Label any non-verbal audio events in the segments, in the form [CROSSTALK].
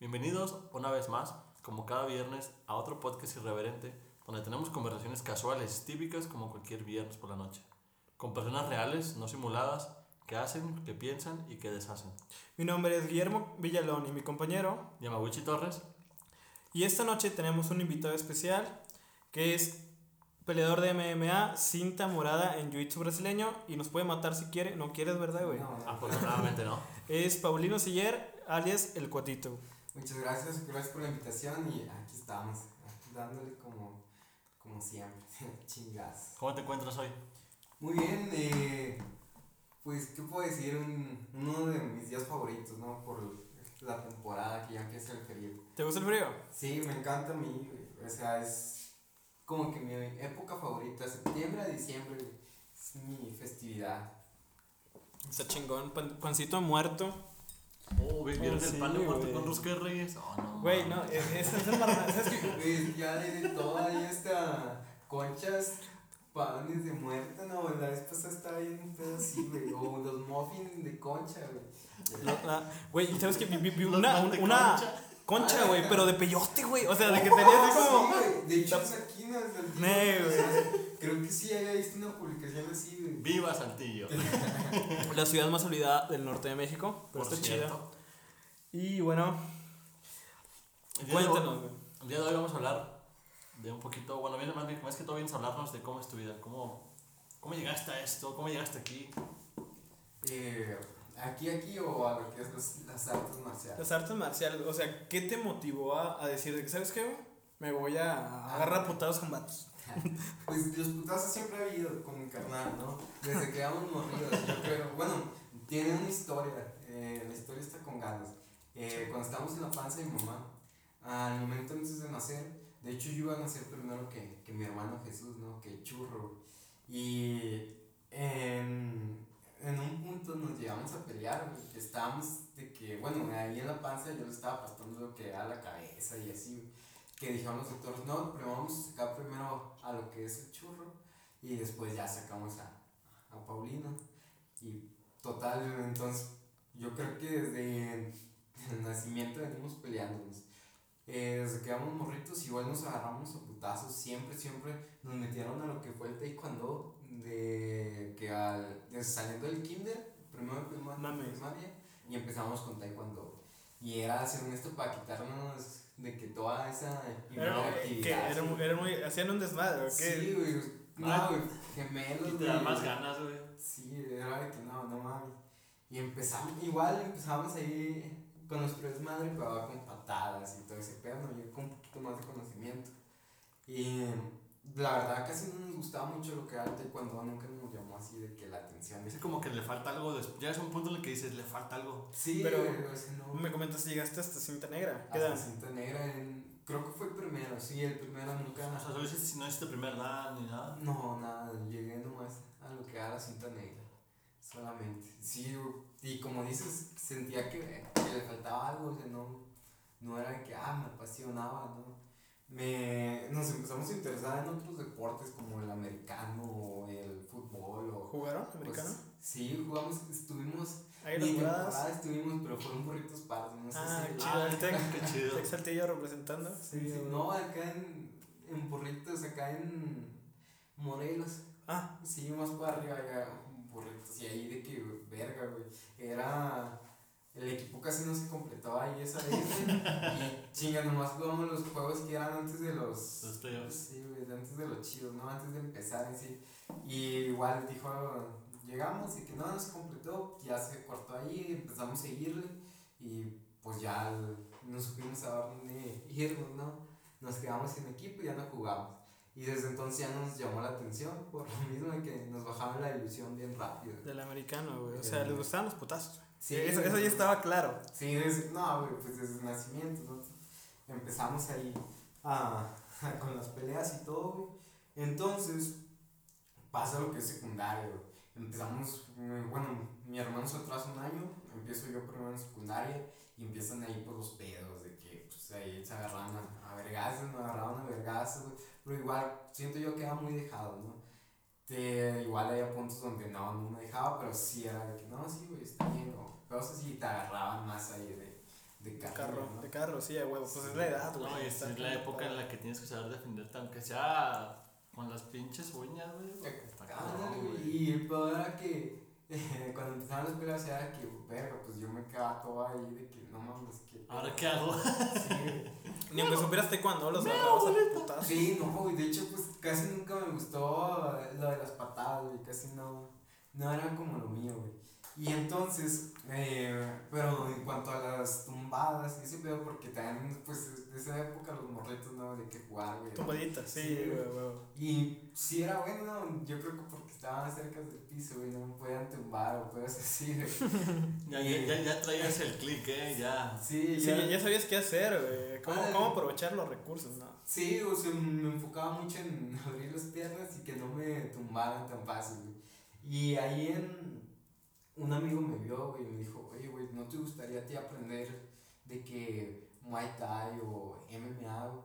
Bienvenidos una vez más, como cada viernes, a otro podcast irreverente donde tenemos conversaciones casuales, típicas como cualquier viernes por la noche, con personas reales, no simuladas, que hacen, que piensan y que deshacen. Mi nombre es Guillermo Villalón y mi compañero. Yamaguchi Torres. Y esta noche tenemos un invitado especial que es peleador de MMA, cinta morada en jiu-jitsu brasileño y nos puede matar si quiere. No quieres, ¿verdad, güey? No, no. Afortunadamente no. [LAUGHS] Es Paulino Siller, alias El Cuatito. Muchas gracias, gracias por la invitación y aquí estamos, dándole como, como siempre, [LAUGHS] chingas. ¿Cómo te encuentras hoy? Muy bien, eh, pues, ¿qué puedo decir? Un, uno de mis días favoritos, ¿no? Por la temporada que ya empieza el frío. ¿Te gusta el frío? Sí, me encanta a mí, o sea, es como que mi época favorita, septiembre a diciembre, es mi festividad. Está chingón, pan- pancito muerto. Oh, ¿vieron Oh, el sí, pan de muerto güey. con rosca de reyes? Oh, no. Güey, no, es, es, [LAUGHS] es ¿sabes qué? Güey, ya de todo ahí está conchas, panes de muerta, no, la vez pasada estaba bien un pedo así, güey, o los muffins de concha, güey. La- la- Güey, ¿sabes qué? Vi, vi- vi Los una, una concha. güey, pero de peyote, güey. O sea, de que tenía así como... Sí, de hecho, es aquí no es del [LAUGHS] güey. Creo que sí había visto una publicación así, güey. Viva Saltillo. [LAUGHS] La ciudad más olvidada del norte de México, pero está chida. Y bueno, El día de hoy- cuéntanos, güey. El día de hoy vamos a hablar de un poquito, bueno, bien, más, bien, más que todo vienes a hablarnos de cómo es tu vida, cómo, cómo llegaste a esto, cómo llegaste aquí. Eh, aquí, aquí o a lo que es los- las artes marciales. Las artes marciales, o sea, ¿qué te motivó a, a decir de que, ¿sabes qué? Me voy a agarrar putados con vatos. [LAUGHS] Pues los putazos siempre ha habido con mi carnal, ¿no? Desde que éramos morridos, yo creo. Bueno, tiene una historia. eh, la historia está con ganas. Eh, cuando estábamos en la panza de mi mamá, al momento antes de nacer, de hecho yo iba a nacer primero que, que mi hermano Jesús, ¿no? Que churro. Y en, en un punto nos llegamos a pelear, güey, que estábamos de que, bueno, ahí yo le estaba aplastando lo que era la cabeza y así, que dijeron los doctores, no, pero vamos a sacar primero a lo que es el churro y después ya sacamos a, a Paulino. Y total, entonces yo creo que desde el nacimiento venimos peleándonos. Eh, desde que éramos morritos igual nos agarramos a putazos, siempre, siempre nos metieron a lo que fue el taekwondo de que al, de saliendo del kinder, primero de primaria, y empezamos con taekwondo. Y era hacer esto para quitarnos de que toda esa Era, hiperactividad, que era, era muy, hacían un desmadre, ¿o qué? Sí, güey. No, güey. Gemelos, Y te da más ganas, güey. Sí, era de que no, no mames. Y empezamos, igual empezamos ahí con nuestro desmadre, pero con patadas y todo ese pedo, ¿no? Yo con un poquito más de conocimiento. Y la verdad casi no nos gustaba mucho lo que era el taekwondo, nunca nos llamó así de que la atención. Es como que le falta algo, des- llegas a un punto en el que dices, le falta algo. Sí, Pero- no. Me comentas si llegaste hasta cinta negra. ¿Qué Hasta cinta negra en, creo que fue el primero, sí, el primero nunca. O sea, solo hiciste, no hiciste primer dan ni nada. No, nada, llegué nomás a lo que era la cinta negra. Solamente. Sí, y como dices, sentía que, que le faltaba algo, o sea, no, no era de que, ah, me apasionaba, ¿no? Me, nos empezamos a interesar en otros deportes como el americano o el fútbol o... ¿Jugaron pues, americano? sí, jugamos, estuvimos, las temporada estuvimos, pero fueron burritos paros, no sé Ah, si... qué chido. el Tec, qué chido. Tec Saltillo representando. Sí, sí, no, acá en, en burritos, acá en Morelos. Ah, Sí, más para arriba, ya, burritos. Y ahí de que, verga, güey. Era. El equipo casi no se completaba ahí esa vez. Y chinga, nomás jugamos los juegos que eran antes de los. Los playoffs. Sí, güey, antes de los chidos, ¿no? Antes de empezar en sí. Y igual dijo, llegamos y que no, no se completó, ya se cortó ahí, empezamos a seguirle. Y pues ya no supimos a dónde irnos, ¿no? Nos quedamos sin equipo y ya no jugamos. Y desde entonces ya no nos llamó la atención, por lo mismo de que nos bajaban la ilusión bien rápido. del americano, güey. O sea, Eh, les gustaban los putazos. Sí, eso, eso ya estaba claro. Sí, desde, no, güey, pues desde el nacimiento, ¿no? Empezamos ahí a, [LAUGHS] con las peleas y todo, güey. Entonces, pasa lo que es secundario, güey. Empezamos, eh, bueno, mi hermano se atrasa un año, empiezo yo primero en secundaria y empiezan ahí pues los pedos de que pues ahí se agarraban a, a vergazos, me agarraban a vergazos. Pero igual, siento yo que era muy dejado, ¿no? Te, igual había puntos donde no, no me dejaba, pero sí era de que no, sí, güey, está bien, o cosas así, y te agarraban más ahí de, de De carro. carro, ¿no? de carro, sí, a huevo. Pues es la edad, güey. No, y está es la época en la que tienes que saber defenderte, aunque sea con las pinches uñas, güey. güey. güey. Y el peor era que [LAUGHS] cuando empezaban las peleas era que, verga, pues yo me quedaba todo ahí de que no mames, que. ¿Ahora qué hago? Sí, [LAUGHS] Ni aunque supieras cuando los agarrabas a putazos. sí, no, güey. De hecho, pues casi nunca me gustó lo de las patadas, güey. Casi no. No era como lo mío, güey. Y entonces, eh, pero en cuanto a las tumbadas, y ese pedo, porque también, pues, de esa época los morritos, ¿no? De que jugar, güey. Tumbaditas, sí, Sí, güey, güey. güey. Y sí era bueno, ¿no? yo creo que porque estaban cerca del piso, güey, no me podían tumbar o cosas así, güey. [LAUGHS] Ya, ya, ya, ya traías el click, ¿eh? Ya. Sí, Sí, ya, ya sabías qué hacer, güey. Cómo, Ándale. cómo aprovechar los recursos, ¿no? sí, o sea, me enfocaba mucho en [LAUGHS] abrir las piernas y que no me tumbaran tan fácil, güey. Y ahí en un amigo me vio, güey, y me dijo, oye, güey, ¿no te gustaría a ti aprender de que Muay Thai o MMA?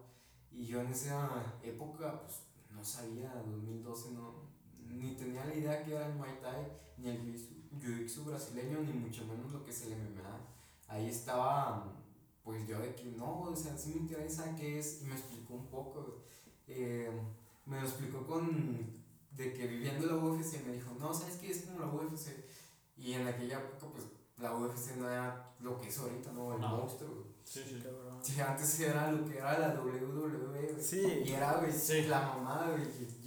Y yo en esa época, pues, no sabía, 2012, no, ni tenía la idea que era el Muay Thai, ni el jiu-jitsu brasileño, ni mucho menos lo que es el MMA. Ahí estaba, pues yo de que no, o sea, sí me interesa qué es, y me explicó un poco. eh, me lo explicó con, de que viviendo la UFC, me dijo, no, ¿sabes qué? Es como la UFC. Y en aquella época, pues, la UFC no era lo que es ahorita, ¿no? El No. monstruo, güey. Sí, sí. cabrón. Sí, antes era lo que era la WWE, güey. Sí. Y era, güey, Sí. la mamá, güey.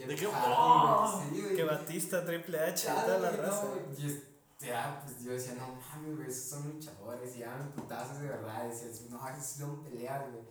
¿De qué? ¡Oh! güey, Sí, güey. Que Batista, Triple H, Claro, toda la güey, raza. no, güey, y ya, pues yo decía, no mames, güey, esos son luchadores, y eran putazos de verdad, decía, no, esos son peleas, güey.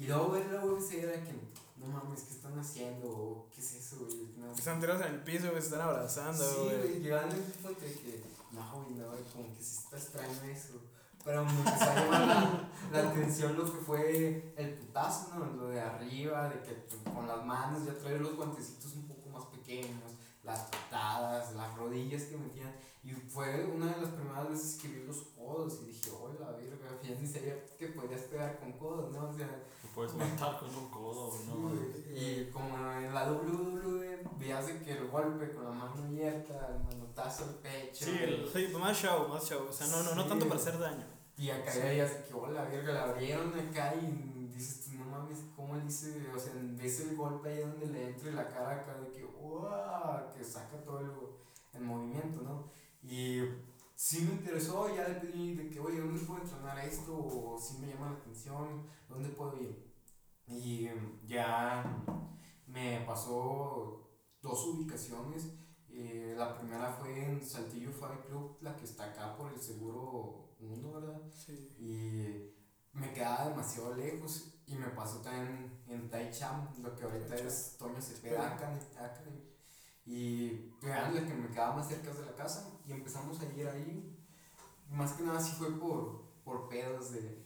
Y luego ver la UFC era que, no mames, ¿qué están haciendo? ¿Qué es eso, güey? No. Están tirados en el piso, güey, se están abrazando, Sí, güey. güey, llegando al punto de que, no, güey, no, como que sí está extraño eso. Pero me empezó a llamar la, la atención lo que fue el putazo, ¿no? Lo de arriba, de que pues, con las manos ya traer los guantecitos un poco más pequeños, las patadas, las rodillas que metían. Y fue una de las primeras veces que vi los codos y dije, oh, la verga, [LAUGHS] ya ni sabía que podías pegar con codos, ¿no? O sea, Te puedes matar con un codo, no. Y como en la WWE, veías de que el golpe con la mano abierta, el manotazo al pecho. Sí, el- Sí, más show, más show. O sea, no, no, no tanto para hacer daño. Y acá Sí. veías que, hola, verga, la abrieron acá y dices, no mames, ¿cómo él dice? O sea, ves el golpe ahí donde le entra y la cara acá de que, ¡wow! Que saca todo el, el movimiento, ¿no? Y sí me interesó, ya le pedí de que, oye, ¿dónde puedo entrenar esto? O si me llama la atención, ¿dónde puedo ir? Y em, ya me pasó dos ubicaciones. Eh, la primera fue en Saltillo Fight Club, la que está acá por el seguro 1, ¿verdad? Sí. Y me quedaba demasiado lejos. Y me pasó también en Taicham, lo que ahorita Taicham. es Toño Cepeda Academy. Y era la que me quedaba más cerca de la casa. Y empezamos a ir ahí. Más que nada sí fue por, por pedos de,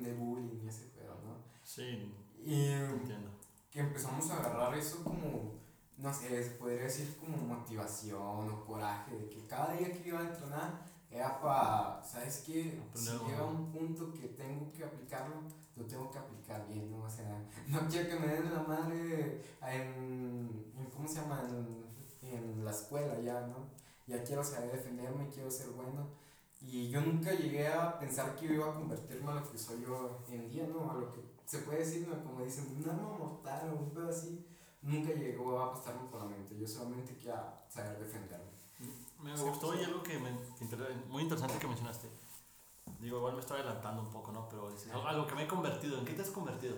de bullying y ese pedo, ¿no? Sí, Y entiendo. que empezamos a agarrar eso como, no sé, se podría decir como motivación o coraje, de que cada día que iba a entrenar era para, ¿sabes qué? Si llega un punto que tengo que aplicarlo, lo tengo que aplicar bien, ¿no? O sea, [LAUGHS] no quiero que me den la madre en, en ¿cómo se llama? En la escuela ya, ¿no? Ya quiero saber defenderme, quiero ser bueno. Y yo nunca llegué a pensar que iba a convertirme a lo que soy yo en día, ¿no? A lo que se puede decir, ¿no? Como dicen, un arma mortal o un pedo así. Nunca llegó a pasarme por la mente. Yo solamente quería saber defenderme. Me Sí, gustó sí. y algo que me, muy interesante que mencionaste. Digo, igual me estoy adelantando un poco, ¿no? Pero dices, a lo que me he convertido. ¿En qué te has convertido?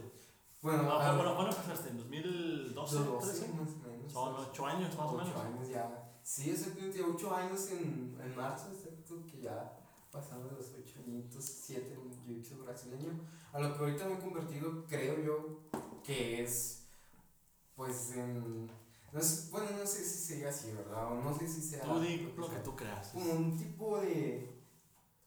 Bueno, Ah, a- bueno, bueno, empezaste en 2012, los 13. más o menos. Son 8 años más o menos. años ya. Sí, exactamente, 8 años en, en marzo, exacto, que ya pasamos los 8 añitos, 7 en jiu-jitsu brasileño. A lo que ahorita me he convertido, creo yo, que es, pues, en. No sé, bueno, no sé si sea así, ¿verdad? O no sé si sea. Tú di lo lo que sea. tú creas. Como un tipo de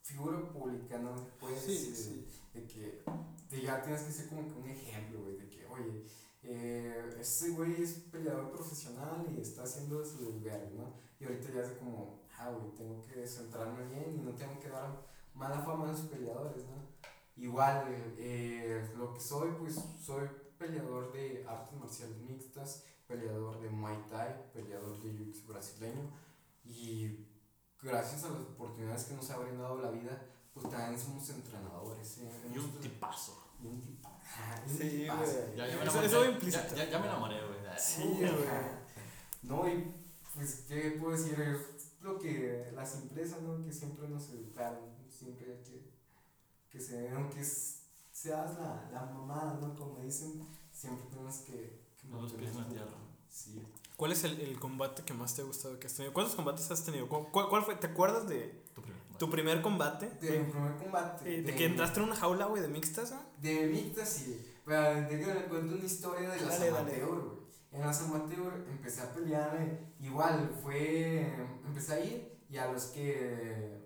figura pública, ¿no? Se puede Sí, decir. sí. De que de ya tienes que ser como que un ejemplo, güey, de que, oye, eh, este güey es peleador profesional y está haciendo su lugar, ¿no? Y ahorita ya es como, ah, güey, tengo que centrarme bien y no tengo que dar mala fama a los peleadores, ¿no? Igual, eh, lo que soy, pues soy peleador de artes marciales mixtas, peleador de Muay Thai, peleador de Jiu-Jitsu brasileño y gracias a las oportunidades que nos ha brindado la vida, pues también somos entrenadores. ¿eh? Y un tipazo. Y un tipazo. Sí, güey. Ya, ya me enamoré. eso Ya- implícito. Ya, ya me enamoré, güey. Sí, güey. No, y pues, ¿qué puedo decir? Es lo que la simpleza, ¿no? Que siempre nos educaron, siempre hay que, que se, aunque es- seas la, la mamá, ¿no? Como dicen, siempre tenemos que... que Con los pies en la tierra. Sí. ¿Cuál es el, el combate que más te ha gustado que has tenido? ¿Cuántos combates has tenido? ¿Cu- ¿Cuál, cuál fue? ¿Te acuerdas de Tu primer. combate? De mi primer combate. Eh, de que entraste en una jaula, güey, de mixtas, ¿no? De mixta, sí. Pero déjame cuento una historia de dale. amateur, güey. En las amateur empecé a pelear, eh, igual fue, empecé a ir y a los que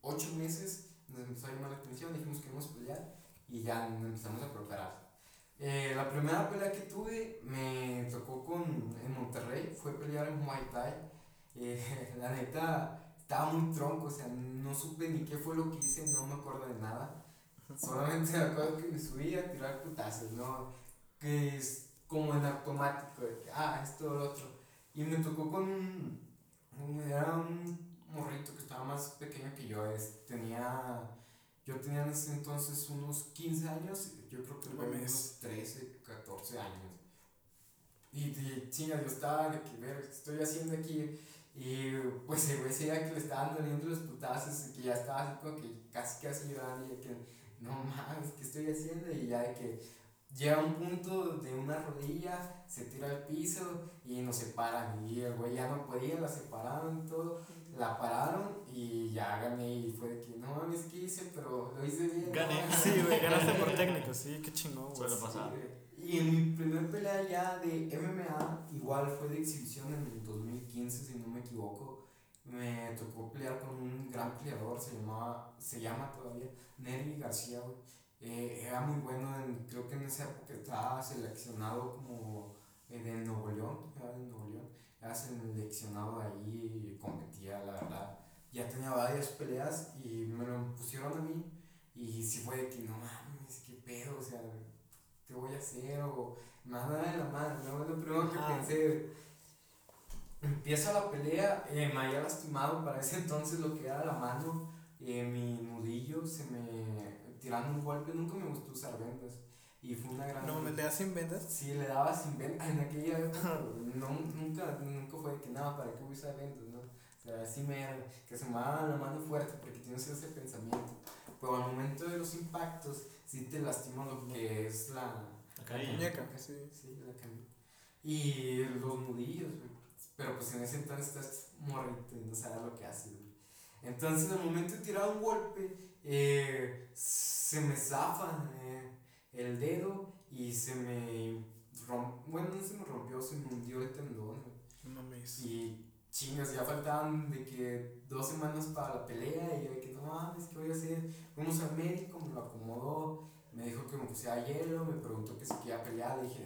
ocho meses nos empezó a llamar la atención, dijimos que íbamos a pelear y ya nos empezamos a preparar. Eh, la primera pelea que tuve me tocó con, en Monterrey, fue pelear en Muay Thai. Eh, [LAUGHS] la neta, estaba muy tronco, o sea, no supe ni qué fue lo que hice, no me acuerdo de nada. Solamente me acuerdo que me subí a tirar putazos, ¿no? Que es como en automático, de que, ah, esto o lo otro. Y me tocó con un, era un morrito que estaba más pequeño que yo, es, tenía, yo tenía en ese entonces unos 15 años, yo creo que No mames. unos 13, 14 años. Y, y chinga, yo estaba de que, ver, ¿qué estoy haciendo aquí? Y pues el güey se veía que le estaban doliendo los putazos y que ya estaba así como que casi casi llorando y de que no mames, ¿qué estoy haciendo? Y ya de que llega un punto de una rodilla, se tira al piso y nos separan. Y el güey ya no podía, la separaron y todo, la pararon y ya gané. Y fue de que no mames, ¿qué hice? Pero lo hice bien. ¿no?". Gané. Sí, güey, ganaste por [LAUGHS] técnico, sí, qué chingón, güey. Suele pasar. Y en mi primer pelea ya de MMA, igual fue de exhibición en el 2015, si no me equivoco. Me tocó pelear con un gran peleador, se llamaba, se llama todavía Nery García, güey. Eh, era muy bueno, en- creo que en esa época estaba seleccionado como eh, de Nuevo León, era de Nuevo León. Era seleccionado ahí y competía, la verdad. Ya tenía varias peleas y me lo pusieron a mí. Y sí fue de que no mames, qué pedo, o sea, ¿qué voy a hacer? O me van a dar en la mano, ¿no? Lo primero que Ajá. pensé. Empieza la pelea, eh, me había lastimado para ese [LAUGHS] entonces lo que era la mano, eh, mi nudillo, se me. tirando un golpe, nunca me gustó usar vendas. Y fue una gran. No mames, ¿le das sin vendas? Sí, le daba sin vendas. En aquella época, [LAUGHS] no, nunca, nunca fue de que nada, ¿para qué voy a usar vendas, no? O sea, así me. que se me daba la mano fuerte porque tienes ese pensamiento. Pero al momento de los impactos, sí te lastima lo que es la. La. Muñeca, sí. Sí, la camisa. Y los nudillos, güey. Pero pues en ese entonces estás morrito y no sabes lo que haces, güey. Entonces, al momento de tirar un golpe, eh, se me zafa eh, el dedo y se me rompió. Bueno, no se me rompió, se me hundió el tendón, güey. No mames. Y chingas, ya faltaban de que dos semanas para la pelea y yo de que no mames, ¿qué voy a hacer? Fuimos al médico, me lo acomodó, me dijo que me pusiera hielo, me preguntó que si quería pelear, le dije,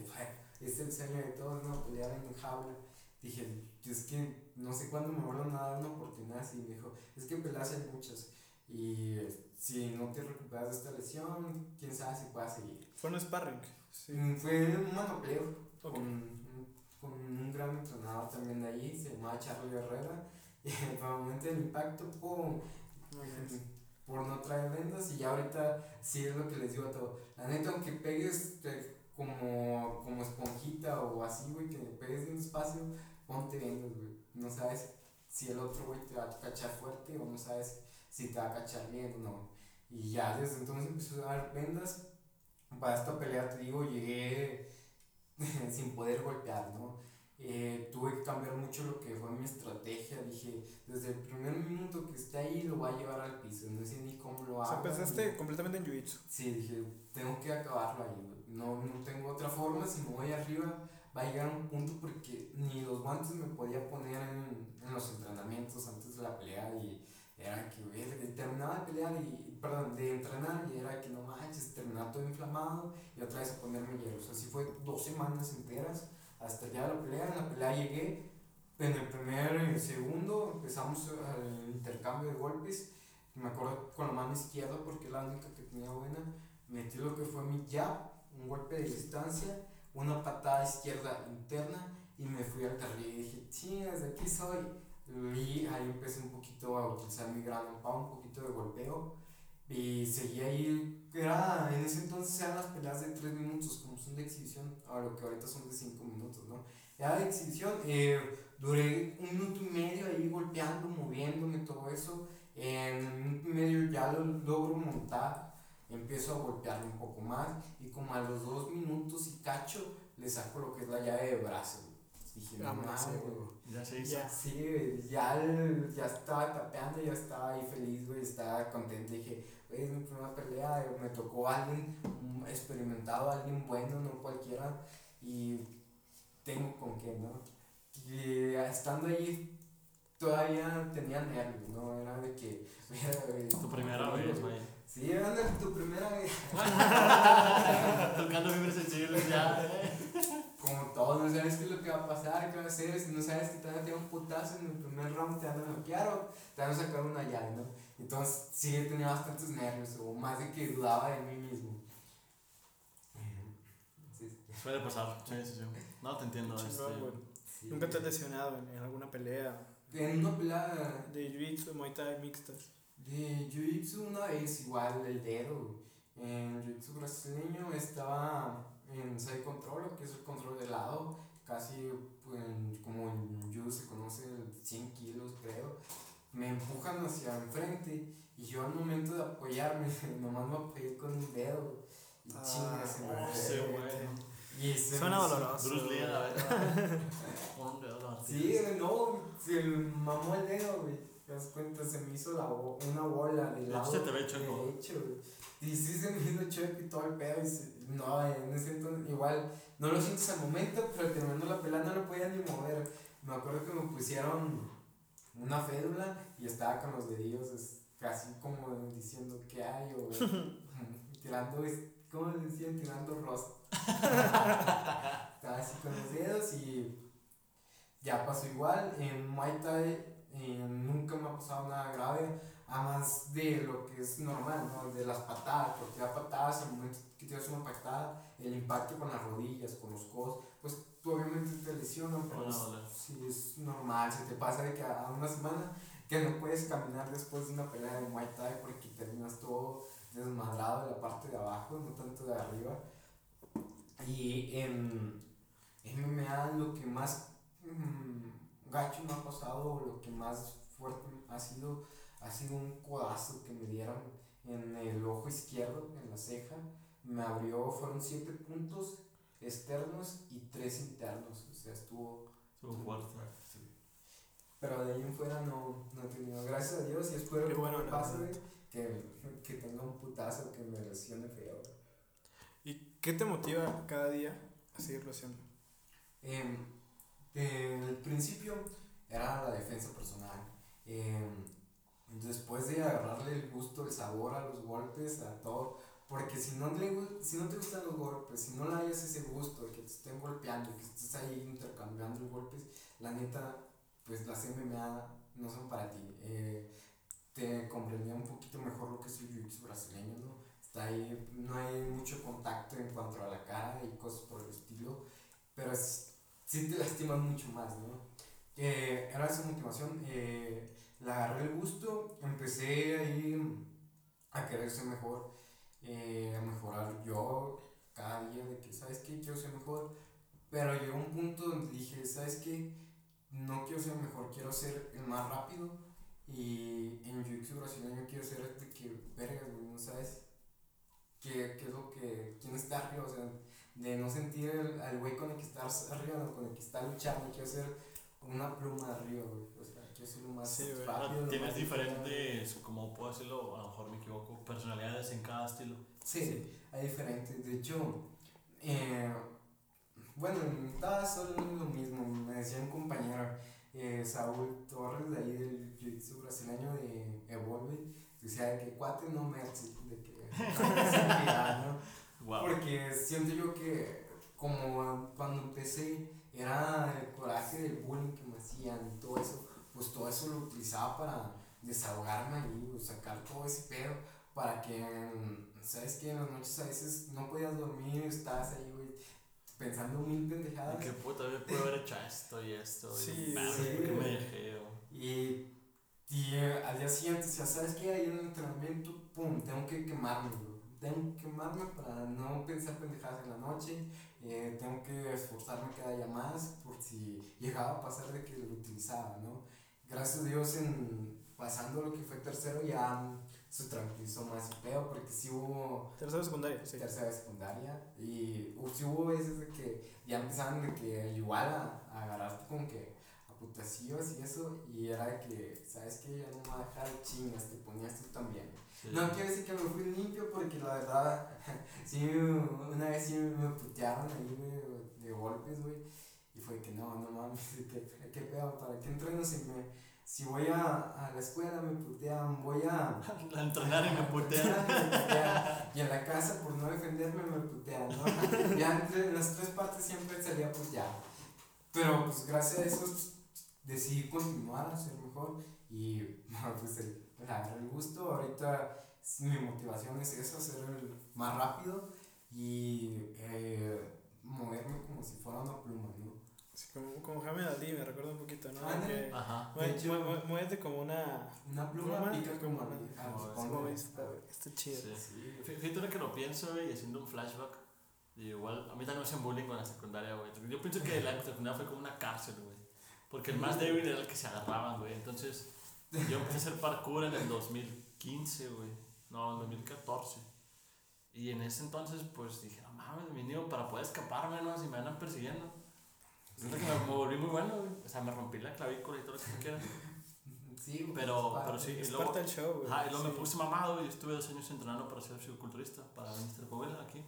este es el sueño de todos, ¿no? Pelear en jaula. Dije, es que no sé cuándo me vuelvan a dar una oportunidad así. Me dijo, es que peleas hay muchas. Y si no te recuperas de esta lesión, quién sabe si puedas seguir. Fue un sparring. Sí. Mm, Fue un manopleo Ok. con, con un gran entrenador también de ahí, se llamaba Charlie Herrera. [LAUGHS] Y para el momento del impacto, pum, por no traer vendas. Y ya ahorita sí es lo que les digo a todo. La neta, aunque pegues te- como, como esponjita o así, güey, que pegues en espacio, ponte vendas, güey. No sabes si el otro güey te va a cachar fuerte o no sabes si te va a cachar bien o no. Y ya desde entonces empecé a dar vendas. Para esta pelea, te digo, llegué [LAUGHS] sin poder golpear, ¿no? Eh, tuve que cambiar mucho lo que fue mi estrategia. Dije, desde el primer minuto que esté ahí, lo voy a llevar al piso. No sé ni cómo lo O sea, hago. pensaste completamente en jiu-jitsu. Sí, dije, tengo que acabarlo ahí. No, no tengo otra forma. Si me voy arriba, va a llegar un punto porque ni los guantes me podía poner en, en los entrenamientos antes de la pelea. Y era que, güey, terminaba de pelear y, perdón, de entrenar y era que no manches, terminaba todo inflamado y otra vez a ponerme hielos. Así fue dos semanas enteras hasta ya la pelea. En la pelea llegué, en el primer y segundo empezamos el intercambio de golpes. Me acuerdo con la mano izquierda porque la única que tenía buena. Metí lo que fue mi jab, un golpe de distancia, una patada izquierda interna y me fui al carril y dije, chingas, de aquí soy. Y ahí empecé un poquito a utilizar mi gran un poquito de golpeo. Y seguía ahí, era, en ese entonces eran las peleas de 3 minutos, como son de exhibición, a lo que ahorita son de 5 minutos, ¿no? Era de exhibición, eh, duré un minuto y medio ahí golpeando, moviéndome, todo eso. En un minuto y medio ya lo logro montar, empiezo a golpearlo un poco más y como a los dos minutos y cacho le saco lo que es la llave de brazo. Dije, no mames. Ya se hizo. Ya. Sí, güey, ya, ya estaba tapeando, ya estaba ahí feliz, güey, estaba contento. Dije, güey, es mi primera pelea, eh, me tocó alguien mm, experimentado, alguien bueno, no cualquiera, y tengo con qué, ¿no? Y eh, estando ahí, todavía tenía nervios, ¿no? Era de que, [LAUGHS] Tu primera vez, güey. Sí, era de tu primera vez. [LAUGHS] Tocando fibras sensibles ya. Como todo, no sabes qué es lo que va a pasar, qué va a hacer, si no sabes que te van a tirar un putazo en el primer round, te van a noquear o te van a sacar una llave, ¿no? Entonces, sí, tenía bastantes nervios, o más de que dudaba de mí mismo. Sí, sí. Suele pasar. Sí, sí, sí. No, te entiendo. Este. Sí. ¿Nunca te has lesionado en, en alguna pelea En una pelea de jiu-jitsu, muay thai mixtas? De jiu-jitsu, una vez igual el dedo. En jiu-jitsu brasileño estaba en side control, que es el control de lado, casi pues, como en judo se conoce 100 kilos, creo. Me empujan hacia enfrente y yo al momento de apoyarme, [LAUGHS] nomás me apoyé con un dedo. Y Ah, chingas, se me oh, fue. sí, bueno. Y se Suena doloroso. Bruce Lee, [LAUGHS] [LAUGHS] güey. a ver. Con un dedo de martillo. Sí, no, se mamó el dedo, güey. Te das cuenta, se me hizo la bo- una bola De lado hecho, se te ve chueco. Y sí se me hizo chueco y todo el pedo. Y se- no, en ese entonces, igual, no lo sientes al momento, pero terminando la pelea no lo podía ni mover. Me acuerdo que me pusieron una fédula y estaba con los dedillos casi como diciendo qué hay o [LAUGHS] [LAUGHS] tirando, es- ¿cómo le decían? Tirando rostro. [LAUGHS] estaba así con los dedos y ya pasó igual. En Muay Thai eh, nunca me ha pasado nada grave, a más de lo que es normal, ¿no? De las patadas, porque da patadas, al momento que tiras una patada, el impacto con las rodillas, con los codos, pues tú obviamente te lesionan, Te pero van a es- normal, se te pasa de que a una semana que no puedes caminar después de una pelea de Muay Thai porque terminas todo desmadrado de la parte de abajo, no tanto de arriba. Y en MMA lo que más mm, gacho me ha pasado, lo que más fuerte ha sido, ha sido un codazo que me dieron en el ojo izquierdo, en la ceja. Me abrió, fueron siete puntos externos y tres internos, o sea, estuvo Estuvo fuerte. Sí. Pero de ahí en fuera no, no he tenido. Gracias a Dios y espero Qué que bueno, la pase, que, que tenga un putazo que me lesione feo. ¿Y qué te motiva cada día a seguirlo haciendo? Em, en el principio era la defensa personal. Em, después de agarrarle el gusto, el sabor a los golpes, a todo. Porque si no, le, si no te gustan los golpes, si no le hayas ese gusto, que te estén golpeando, que estés ahí intercambiando golpes, la neta, pues las MMA no son para ti. Eh, te comprendía un poquito mejor lo que es el jiu-jitsu brasileño, ¿no? Está ahí, no hay mucho contacto en cuanto a la cara y cosas por el estilo, pero es- sí te lastiman mucho más, ¿no? Eh, era esa motivación, eh, le agarré el gusto, empecé ahí a querer ser mejor, eh, a mejorar yo cada día de que, ¿sabes qué? Quiero ser mejor, pero llegó un punto donde dije, ¿sabes qué? No quiero ser mejor, quiero ser el más rápido y en Jiu-Jitsu brasileño quiero ser de que, vergas, no sabes qué, qué es lo que, quién está arriba, o sea, de no sentir el- al güey con el que estás arriba, no, con el que está luchando, quiero ser una pluma arriba, güey, o sea, quiero ser lo más Sí, rápido. lo Tienes más diferentes, como puedo decirlo, a lo mejor me equivoco, personalidades en cada estilo. Sí, hay diferentes. De hecho, eh, bueno, en todas son lo mismo. Me decía un compañero, eh, Saúl Torres, de ahí del jiu-jitsu brasileño de Evolve, decía de que cuate no me de que [LAUGHS] ¿no? Wow. Porque siento yo que como cuando empecé era el coraje del bullying que me hacían y todo eso, pues todo eso lo utilizaba para desahogarme ahí, o sacar todo ese pedo para que, ¿sabes qué? En las noches a veces no podías dormir, estabas ahí, güey, pensando mil pendejadas. Y que puta, yo puedo haber hecho esto y esto. Sí, y, nah, sí, ¿por qué me dejé? o- Y Y eh, al día siguiente decía, ¿sabes qué? Hay un entrenamiento, pum, tengo que quemarme, güey. Tengo que quemarme para no pensar pendejadas en la noche. eh, tengo que esforzarme cada día más por si llegaba a pasar de que lo utilizaba, ¿no? Gracias a Dios, en pasando lo que fue tercero, ya mm, se tranquilizó más pedo, porque sí hubo Tercero secundaria, sí. tercera de secundaria y hu- sí hubo veces de que ya empezaban de que igual a, a agarrarte como que putacillos y eso y era de que sabes que ya no me voy a dejar de chingas te ponías tú también Sí. no quiero decir que me fui limpio porque la verdad [LAUGHS] sí una vez sí me putearon ahí güey, de golpes güey y fue que no no mames [LAUGHS] qué, qué pedo para qué entreno si me si voy a, a la escuela me putean voy a A entrenar y me putean. putean. Y en la casa, por no defenderme, me putean, ¿no? [LAUGHS] Ya entre las tres partes siempre salía puteado. Pero pues gracias a eso pues, decidí continuar a ser mejor y [LAUGHS] bueno, pues el, agarré el gusto. Ahorita mi motivación es eso, ser el más rápido y eh, moverme como si fuera una pluma, ¿no? Sí, como, como Jaime Dalí, me recuerda un poquito, ¿no? Que Ajá. Muévete como una. Una pluma, Pluma, pica como una-. Ah, está, güey, está chido. Sí. Sí. Fí- Fíjate ahora que lo pienso, güey, y haciendo un flashback. y igual, a mí también me hacían bullying con la secundaria, güey. Yo pienso que la secundaria fue como una cárcel, güey. Porque el más débil era el que se agarraban, güey. Entonces, yo empecé a hacer parkour en el 2015, güey. No, en 2014. Y en ese entonces, pues dije, no mames, mi niño, para poder escaparme, ¿no? Si me andan persiguiendo. Siento que me, volví muy bueno, güey. O sea, me rompí la clavícula y todo lo que quieras. Sí, Pero- pues, pero sí, Es y luego- parte del show, güey. Ajá, y luego Sí. me puse mamado y estuve dos años entrenando para ser fisiculturista, para Mr. Puebla aquí.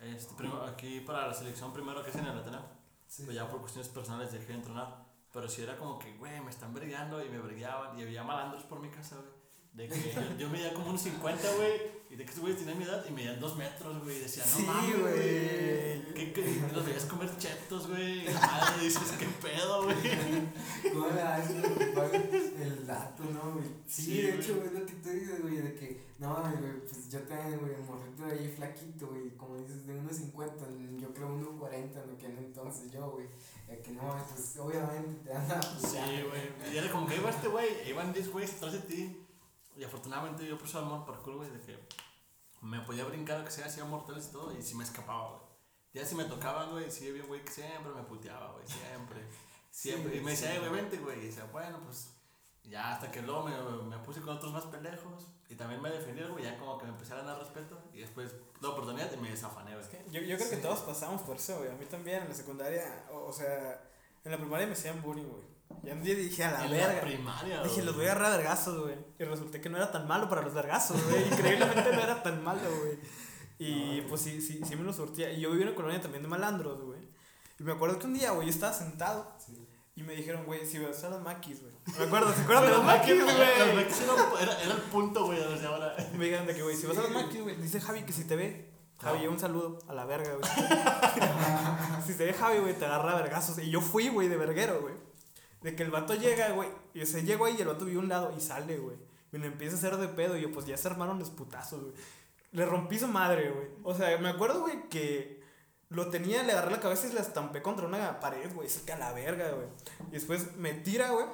Este, prim- aquí para la selección primero que es en el Ateneo. Sí. Pues ya por cuestiones personales dejé de entrenar. Pero sí era como que, güey, me están brillando y me brillaban. Y había malandros por mi casa, güey. De que yo, yo medía como unos 50, güey. Y de que estos güeyes tenían mi edad y medían 2 metros, güey. Y decía, no Sí, mames, güey. ¿Qué, qué? Los veías comer chetos, güey. Y la madre dices, qué pedo, güey. ¿Cómo le haces el dato, no, güey? Sí, Sí, de hecho, güey, lo que tú dices, güey, de que, no, güey, pues yo también, güey, morrito de ahí flaquito, güey, como dices, de 1.50, yo creo 1.40 en aquel entonces yo, güey, de que no, pues obviamente te anda Sí, güey. Y era como que iba este güey, iban 10 güeyes atrás de ti. Y afortunadamente yo puse amor parkour, güey, de que me podía brincar lo que sea, hacía mortales y todo, y sí me escapaba, güey. Ya si me tocaban, güey, sí había güey que siempre me puteaba, güey, siempre. [LAUGHS] Siempre. y me decía, sí. "Eh, güey, vente, güey. Y decía, bueno, pues ya hasta que luego me, me puse con otros más pendejos. Y también me defendieron, güey, ya como que me empecé a ganar respeto. Y después la oportunidad y me desafané, güey. Yo, yo creo que Sí. todos pasamos por eso, güey. A mí también en la secundaria, o, o sea, en la primaria me hacían bullying, güey. Y un día dije, a la En verga. la primaria, Dije, los voy a agarrar a vergazos, güey. Y resulté que no era tan malo para los vergazos, güey. [LAUGHS] Increíblemente no era tan malo, güey. Y No, pues sí, sí, sí me lo surtía. Y yo vivía en una colonia también de malandros, güey. Y me acuerdo que un día, güey, yo estaba sentado Sí. y me dijeron, güey, si vas a los maquis, güey. [LAUGHS] Me acuerdo, ¿se acuerdan de los Los maquis, güey? Maquis era, era, el punto, güey, desde ahora. Me dijeron de que, güey, si vas a los maquis, güey, dice Javi que si te ve. Javi, un saludo a la verga, güey. [LAUGHS] si te ve Javi, güey, te agarra vergazos. Y yo fui, güey, de verguero, güey. De que el vato llega, güey. Y se llegó ahí y el vato vio un lado y sale, güey. Y me empieza a hacer de pedo. Y yo, pues ya se armaron los putazos, güey. Le rompí su madre, güey. O sea, me acuerdo, güey, que lo tenía, le agarré la cabeza y la estampé contra una pared, güey. Se que a la verga, güey. Y después me tira, güey.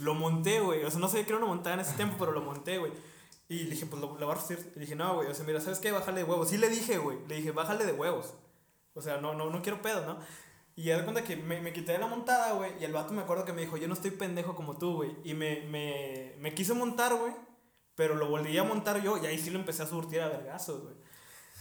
Lo monté, güey. O sea, no sabía que era una montada en ese tiempo, pero lo monté, güey. Y le dije, pues lo, lo voy a hacer. Y dije, no, güey. O sea, mira, ¿sabes qué? Bájale de huevos. Sí le dije, güey. Le dije, bájale de huevos. O sea, no, no, no quiero pedo, ¿no? Y ya de cuenta que me, me quité de la montada, güey. Y el vato me acuerdo que me dijo, yo no estoy pendejo como tú, güey. Y me, me, me quiso montar, güey. Pero lo volví a montar yo. Y ahí sí lo empecé a surtir a vergazos, güey.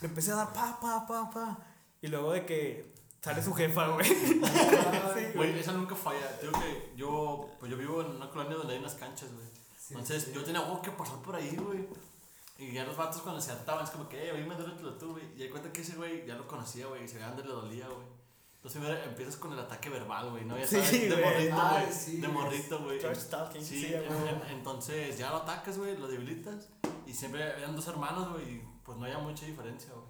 Le empecé a dar pa, pa, pa, pa. Y luego de que sale su jefa, güey. [LAUGHS] Güey. Esa nunca falla. Digo que yo, pues yo vivo en una colonia donde hay unas canchas, güey. Sí, Entonces sí. yo tenía algo que pasar por ahí, güey. Y ya los vatos cuando se hartaban es como que, eh, oíme, duele tú, güey. Y hay cuenta que ese güey ya lo conocía, güey. Y se veía dónde le dolía, güey. Entonces mira, empiezas con el ataque verbal, güey, ¿no? Ya Sí, sabes, de güey. morrito, Ay, güey. sí, de güey. morrito, güey. Sí, Sí, en- entonces ya lo atacas, güey, lo debilitas. Y siempre eran dos hermanos, güey, y pues no había mucha diferencia, güey.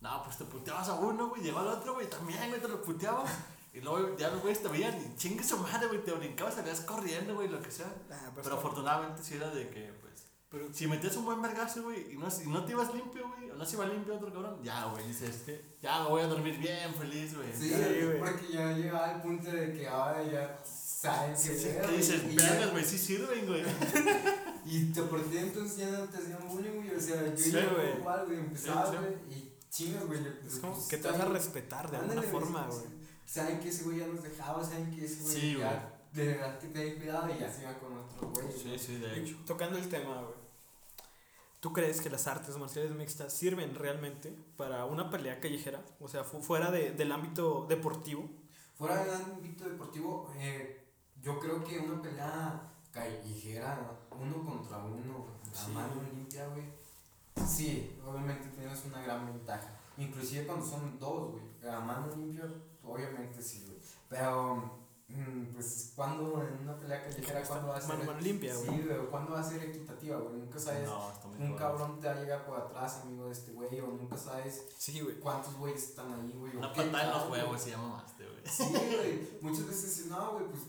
No, pues te puteabas a uno, güey, llegó al otro, güey, también, güey, te lo puteabas. Y luego ya los güeyes te veían y chingue su madre, güey, te brincabas, salías corriendo, güey, lo que sea. Ah, pues, Pero afortunadamente sí era de que, pues, pero- si metías un buen vergazo, güey, y no, y no te ibas limpio, güey, o no se iba limpio otro cabrón, ya, güey, dices, ya me voy a dormir bien, feliz, güey. Sí, Sí, güey. porque ya llegaba al punto de que ahora ya saben qué Sí, pedo, ¿Qué dices? y ya- Vergas, güey, sí sirven, güey. [LAUGHS] Y te partir entonces ya no te hacían bullying, güey. O sea, yo Sí, ya güey. igual, güey. Empezaba, Sí, sí. güey. Y chingas, güey. Es como pues, que te vas a respetar de alguna forma, sí, güey. sí. Saben que ese güey ya nos dejaba, saben que ese güey Sí, ya de verdad que ten cuidado y ya se iba con otros güeyes. Sí, güey. sí, de hecho. Tocando el tema, güey. ¿Tú crees que las artes marciales mixtas sirven realmente para una pelea callejera? O sea, fu- fuera de- del ámbito deportivo. Fuera del ámbito deportivo, eh, yo creo que una pelea callejera, uno contra uno, a Sí. mano limpia, güey. Sí, obviamente tienes una gran ventaja. Inclusive cuando son dos, güey. A mano limpia, obviamente sí, güey. Pero, pues, cuando en una pelea callejera, ¿cuándo va a ser? Mano, mano limpia, güey. Sí, güey, ¿cuándo va a ser equitativa, güey? Nunca sabes. No, Un cabrón. te va a llegar por atrás, amigo de este güey, o nunca sabes Sí, güey. cuántos güeyes están ahí, güey. Una patada en los huevos se llama más, güey. Sí, güey. Muchas veces dices, no, güey, pues,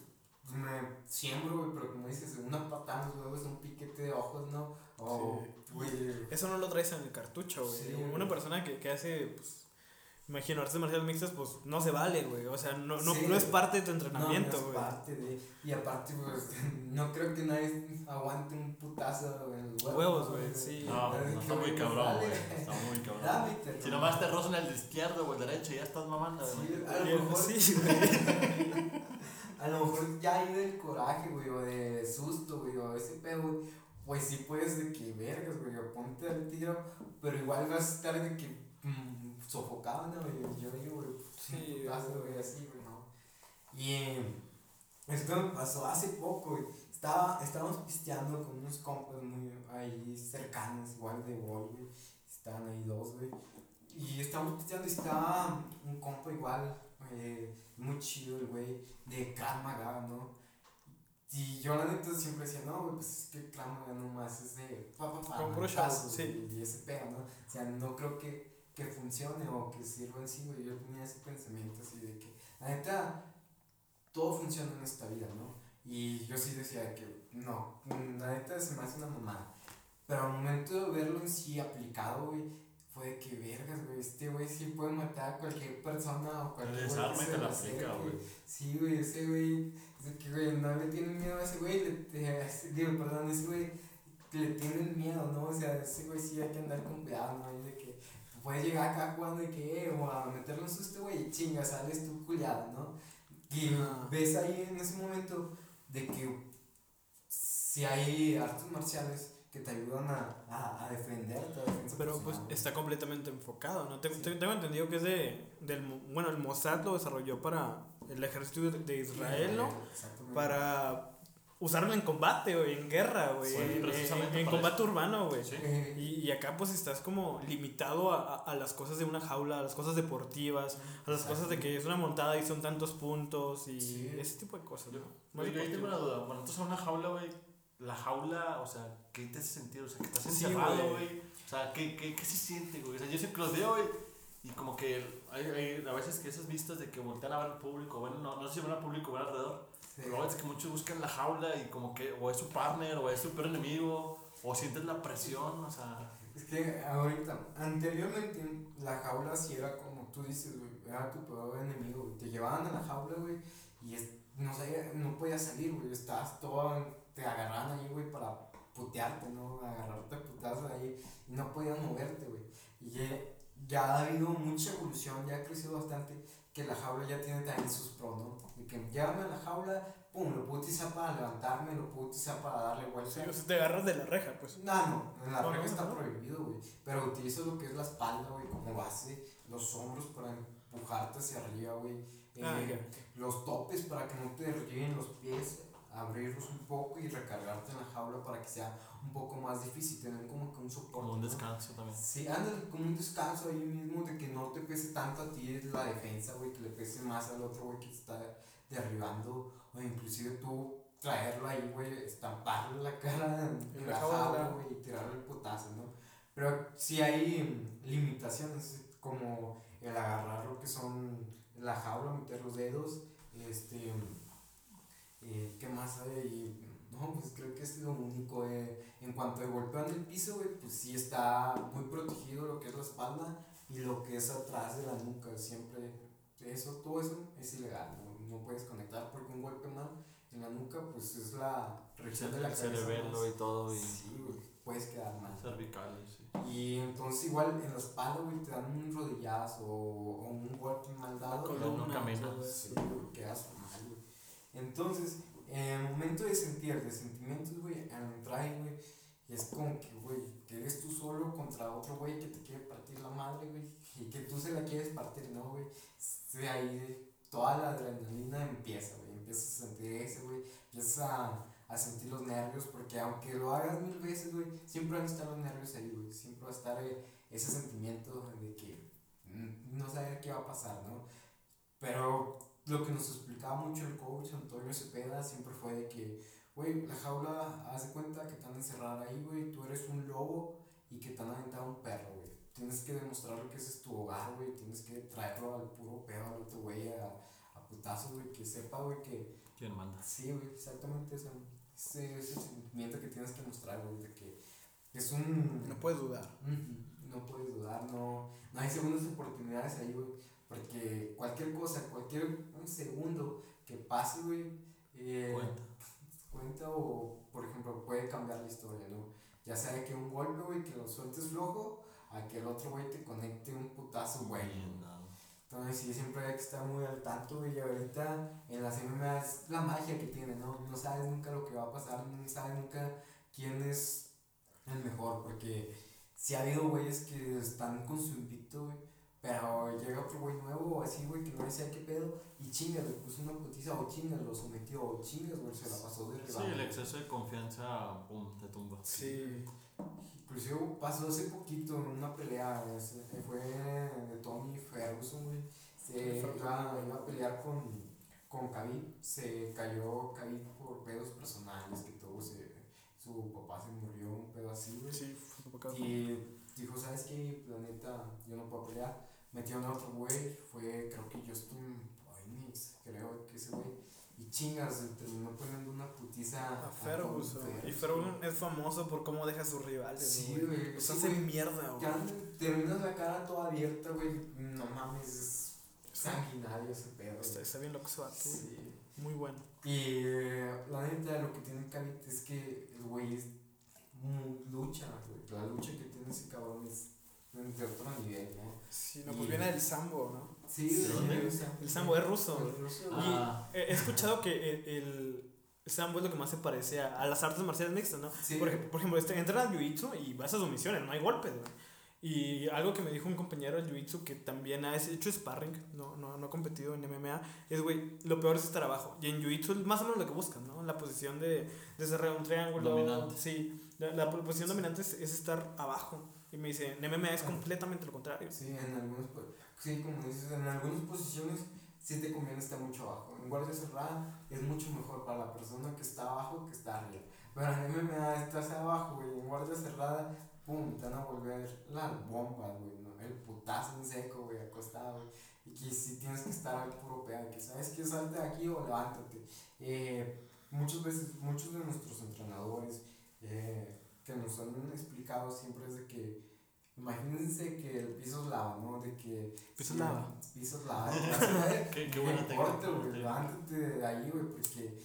me siembro, güey, pero como dices, una patada en los huevos, un piquete de ojos, ¿no? O, güey. Eso no lo traes en el cartucho, güey. Sí, Una güey. persona que, que hace, pues, imagino, artes marciales mixtas, pues, no se vale, güey. O sea, no, no, Sí, no es güey. parte de tu No, no entrenamiento, es güey. parte de. Y aparte, pues, [LAUGHS] no creo que nadie aguante un putazo en los huevos. ¿no? güey, sí. No, no, está muy güey, cabrón, güey. Está muy [LAUGHS] cabrón. Si nomás te rozan el de izquierdo o el derecho, ya estás mamando, güey. Sí, a lo mejor. Sí, [LAUGHS] güey. A lo mejor ya ahí del coraje, güey, o de susto, güey, o ese pedo, güey, pues sí puedes de que vergas, güey, o ponte al tiro, pero igual vas a estar de que mm, sofocado, ¿no, güey? Yo digo, güey, Sí, güey, así, güey, ¿no? Y eh, esto me pasó hace poco, güey. Estaba, estábamos pisteando con unos compas muy ahí cercanos, igual de boy, güey. Estaban ahí dos, güey. Y estábamos pisteando y estaba un compa igual, eh, muy chido el güey, de Krav Maga, ¿no? Y yo la neta siempre decía, no, güey, pues es que Krav Maga nomás es de pa, pa, pa, Como puro sí. Y ese pedo, ¿no? O sea, no creo que, que funcione o que sirva en sí, güey. Yo tenía ese pensamiento así de que, la neta, todo funciona en esta vida, ¿no? Y yo sí decía de que, no, la neta se me hace una mamada. Pero al momento de verlo en sí aplicado, güey, fue de que vergas, güey, este güey sí puede matar a cualquier persona o cualquier desarma y se te la güey. Sí, güey, ese güey, es que, güey, no le tienen miedo a ese güey, le, ese- digo, perdón, ese güey le tienen miedo, ¿no? O sea, ese güey sí hay que andar con cuidado, ¿no? Y de puedes llegar acá jugando de que, o a meterle un susto, güey, y chinga, sales tú culiado, ¿no? Y Ah. ves ahí en ese momento de que si hay artes marciales que te ayudan a, a, a defenderte, Pero pues está completamente enfocado, ¿no? Tengo, Sí. tengo entendido que es de, del, bueno, el Mossad lo desarrolló para el ejército de- Israel, ¿no? Para usarlo en combate, güey, en guerra, güey, Sí, en, precisamente en- combate urbano, güey. Sí. Y, y acá pues estás como limitado a, a, a las cosas de una jaula, a las cosas deportivas, a las cosas de que es una montada y son tantos puntos y Sí. ese tipo de cosas, ¿no? Más Oye, yo tengo una duda. Cuando estás en una jaula, güey, la jaula, o sea, ¿qué te hace sentir? O sea, que estás encerrado, güey. güey. O sea, ¿qué, qué, ¿qué se siente, güey? O sea, yo siempre los veo, güey, y como que hay, hay a veces que esas vistas de que voltean a ver al público, bueno, no, no sé si ven al público o ven alrededor, sí. pero es que muchos buscan la jaula y como que o es su partner o es su peor enemigo, o sientes la presión, o sea... Es que ahorita, anteriormente, la jaula sí era como tú dices, güey, era tu peor enemigo, güey. Te llevaban a la jaula, güey, y es- no, sabía- no podías salir, güey. Estabas todo, te agarraban ahí, güey, para putearte, ¿no? Agarrarte a putazos ahí y no podías moverte, güey. Y ya, ha habido mucha evolución, ya ha crecido bastante, que la jaula ya tiene también sus pros, ¿no? De que llévame a la jaula, pum, lo puedo utilizar para levantarme, lo puedo utilizar para darle vuelta. Sí, o sea, te agarras de la reja, pues. No, no, en la No, regla no, está no. prohibido, güey. Pero utilizo lo que es la espalda, güey, como base, los hombros para empujarte hacia arriba, güey. eh, Ah, los topes para que no te derriben los pies, abrirlos un poco y recargarte en la jaula para que sea un poco más difícil, tener como que un soporte. Como un ¿no? descanso también. Sí, anda como un descanso ahí mismo de que no te pese tanto a ti la defensa, güey, que le pese más al otro, güey, que te está derribando, o inclusive tú traerlo ahí, güey, estamparle la cara en, la la jaula. güey, y tirarle el putazo, ¿no? Pero sí hay limitaciones, como el agarrar lo que son la jaula, meter los dedos, este, eh, ¿qué más hay? ahí? No, pues creo que es lo único. eh. En cuanto al golpeo en el piso, güey, pues sí está muy protegido lo que es la espalda y lo que es atrás de la nuca. Siempre, eso, todo eso es ilegal. No, no puedes conectar porque un golpe mal en la nuca, pues es la reacción de la cabeza. cerebelo y todo, y Sí, güey, puedes quedar mal. cervicales, sí. Y entonces igual en la espalda, güey, te dan un rodillazo o, o un golpe mal dado. La y columna, columna, caminas. Sí, güey, quedas mal, güey. Entonces, en el momento de sentir, de sentimientos, güey, al entrar güey, es como que, güey, que eres tú solo contra otro güey que te quiere partir la madre, güey, y que tú se la quieres partir, ¿no, güey? De ahí toda la adrenalina empieza, güey, empiezas a sentir ese, güey, empiezas a, sentir los nervios, porque aunque lo hagas mil veces, güey, siempre van a estar los nervios ahí, güey, siempre va a estar eh, ese sentimiento de que no saber qué va a pasar, ¿no? Pero lo que nos explicaba mucho el coach Antonio Cepeda siempre fue de que, güey, la jaula, haz de cuenta que te van a encerrar ahí, güey, tú eres un lobo y que te han aventado un perro, güey. Tienes que demostrarle que ese es tu hogar, güey, tienes que traerlo al puro pedo al otro güey, a, a putazos, güey, que sepa, güey, que ¿Quién manda? sí, güey, exactamente ese, ese, ese sentimiento que tienes que mostrar, güey, de que es un... No puedes dudar. Ujú, No puedes dudar, no, no hay segundas oportunidades ahí, güey. Porque cualquier cosa, cualquier un segundo que pase, güey, eh, Cuenta. cuenta o, por ejemplo, puede cambiar la historia, ¿no? Ya sea de que un golpe, güey, que lo sueltes flojo, a que el otro, güey, te conecte un putazo, güey. Entonces sí, siempre hay que estar muy al tanto, güey, y ahorita en las MMA es la magia que tiene, ¿no? No sabes nunca lo que va a pasar, no sabes nunca quién es el mejor, porque si ha habido güeyes que están con su invicto, güey, pero llega otro güey nuevo o así, güey, que no sabe qué pedo, y chingas, le puso una putiza, o chingas, lo sometió, o chingas, güey, se la pasó de Sí, el exceso de confianza, pum, te tumba. Sí. Inclusive pasó hace poquito en una pelea, ese- fue de Tony Ferguson, güey. Se iba, iba a pelear con, con Khabib, se cayó Khabib por pedos personales que tuvo, se, su papá se murió, un pedo así, güey. Sí, fue. Y dijo, ¿sabes qué? La neta, yo no puedo pelear. Metieron a otro güey, fue creo que Justin Phoenix, creo que ese güey. Y chingas, terminó poniendo una putiza A Ferguson. Y Ferguson es famoso por cómo deja a sus rivales. Sí, güey. güey, Los sí, hace mierda, güey. Terminas la cara toda abierta, güey. No mames, es sanguinario ese pedo. Está, está bien lo que se va. Sí. Muy bueno. Y eh, la neta, lo que tiene Khabib es que el güey es lucha, güey. La lucha que tiene ese cabrón es de otro nivel, ¿no? Sí, no, Y- pues viene del sambo, ¿no? Sí, ¿De güey, dónde? o sea, El sambo es ruso. es ruso, Y güey. Ah. he he escuchado que el, el sambo es lo que más se parece a, a las artes marciales mixtas, ¿no? Sí. Por, por ejemplo, este, entras al jiu-jitsu y vas a sumisiones, no hay golpes, güey. Y algo que me dijo un compañero del jiu-jitsu que también ha hecho sparring, no, no, no ha competido en MMA, es, güey, lo peor es estar abajo. Y en jiu-jitsu es más o menos lo que buscan, ¿no? La posición de, de cerrar un triángulo. Dominante. Sí, la, la posición dominante es, es estar abajo. Y me dice, en MMA es completamente lo contrario. Sí, en algunos, sí, como dices, en algunas posiciones sí te conviene estar mucho abajo. En guardia cerrada es mucho mejor para la persona que está abajo que está arriba. Pero en MMA estás abajo, güey, en guardia cerrada, pum, te van a volver las bombas, güey, ¿no? el putazo en seco, güey, acostado, güey. Y que si tienes que estar al puro pedo, que sabes que salte de aquí o levántate. Eh, muchas veces, muchos de nuestros entrenadores eh, que nos han explicado siempre es de que Imagínense que el piso es lava, ¿no? De que. Piso sí, es lava. Piso es lava. [LAUGHS] [LAUGHS] Qué, Qué- buena técnica. güey. Levántate de ahí, güey, porque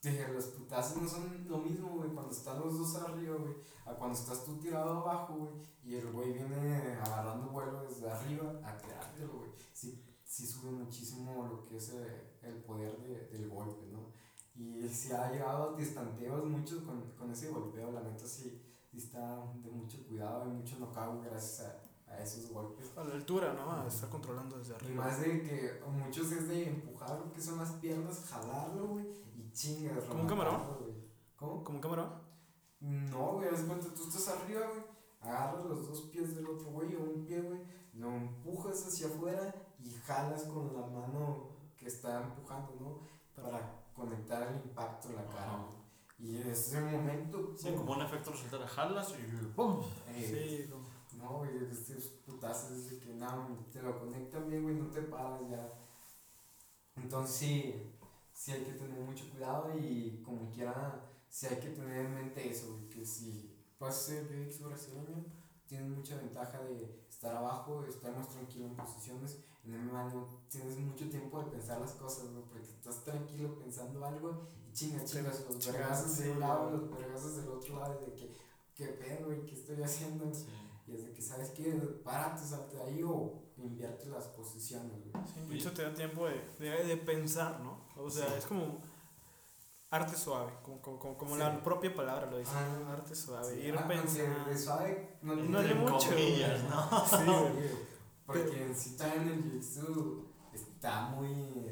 dije, los putazos no son lo mismo, güey, cuando están los dos arriba, güey, a cuando estás tú tirado abajo, güey, y el güey viene agarrando vuelo desde arriba a tirártelo, güey. Sí, sí sube muchísimo lo que es eh, el poder de, del golpe, ¿no? Y se ha llegado a distanteos muchos con, con ese golpeo, la neta sí, sí está de mucho cuidado y mucho knockout gracias a, a esos golpes. A la altura, ¿no? A estar controlando desde Y arriba. más de que muchos es de empujar lo que son las piernas, jalarlo, güey, y chingas, ¿Como un camarón? ¿Cómo? ¿Como cámara? No, güey, haz cuenta, tú estás arriba, güey, agarras los dos pies del otro güey o un pie, güey, lo empujas hacia afuera y jalas con la mano que está empujando, ¿no? Para conectar el impacto en la cara, Ajá. Y en ese momento, Sí, como un efecto resultado, jalas y ¡pum! eh, Sí, como. No, güey, estos putazos es de que nada, te lo conectan bien, güey, no te paras ya. Entonces sí, sí hay que tener mucho cuidado y como quiera, sí hay que tener en mente eso, güey, que si vas a ser jiu-jitsu brasileño, tienes mucha ventaja de estar abajo, de estar más tranquilo en posiciones. En MMA no tienes mucho tiempo de pensar las cosas, güey, porque estás tranquilo pensando algo y chinga, chingas, los vergazos de un lado, los vergazos del otro lado, y de que, ¿qué pedo, güey? ¿Qué estoy haciendo? Sí. Y es de que, ¿sabes qué? Párate, salte de ahí o invierte las posiciones, güey. Sí, eso te da tiempo de, de, de pensar, ¿no? O sea, Sí. es como arte suave, como, como, como, como Sí. la propia palabra lo dice. Ah, arte suave, Sí, ir ah, pensando. de suave no No tiene mucho, comillas. ¿no? Sí, [LAUGHS] güey. Porque en sí también el jiu-jitsu está muy.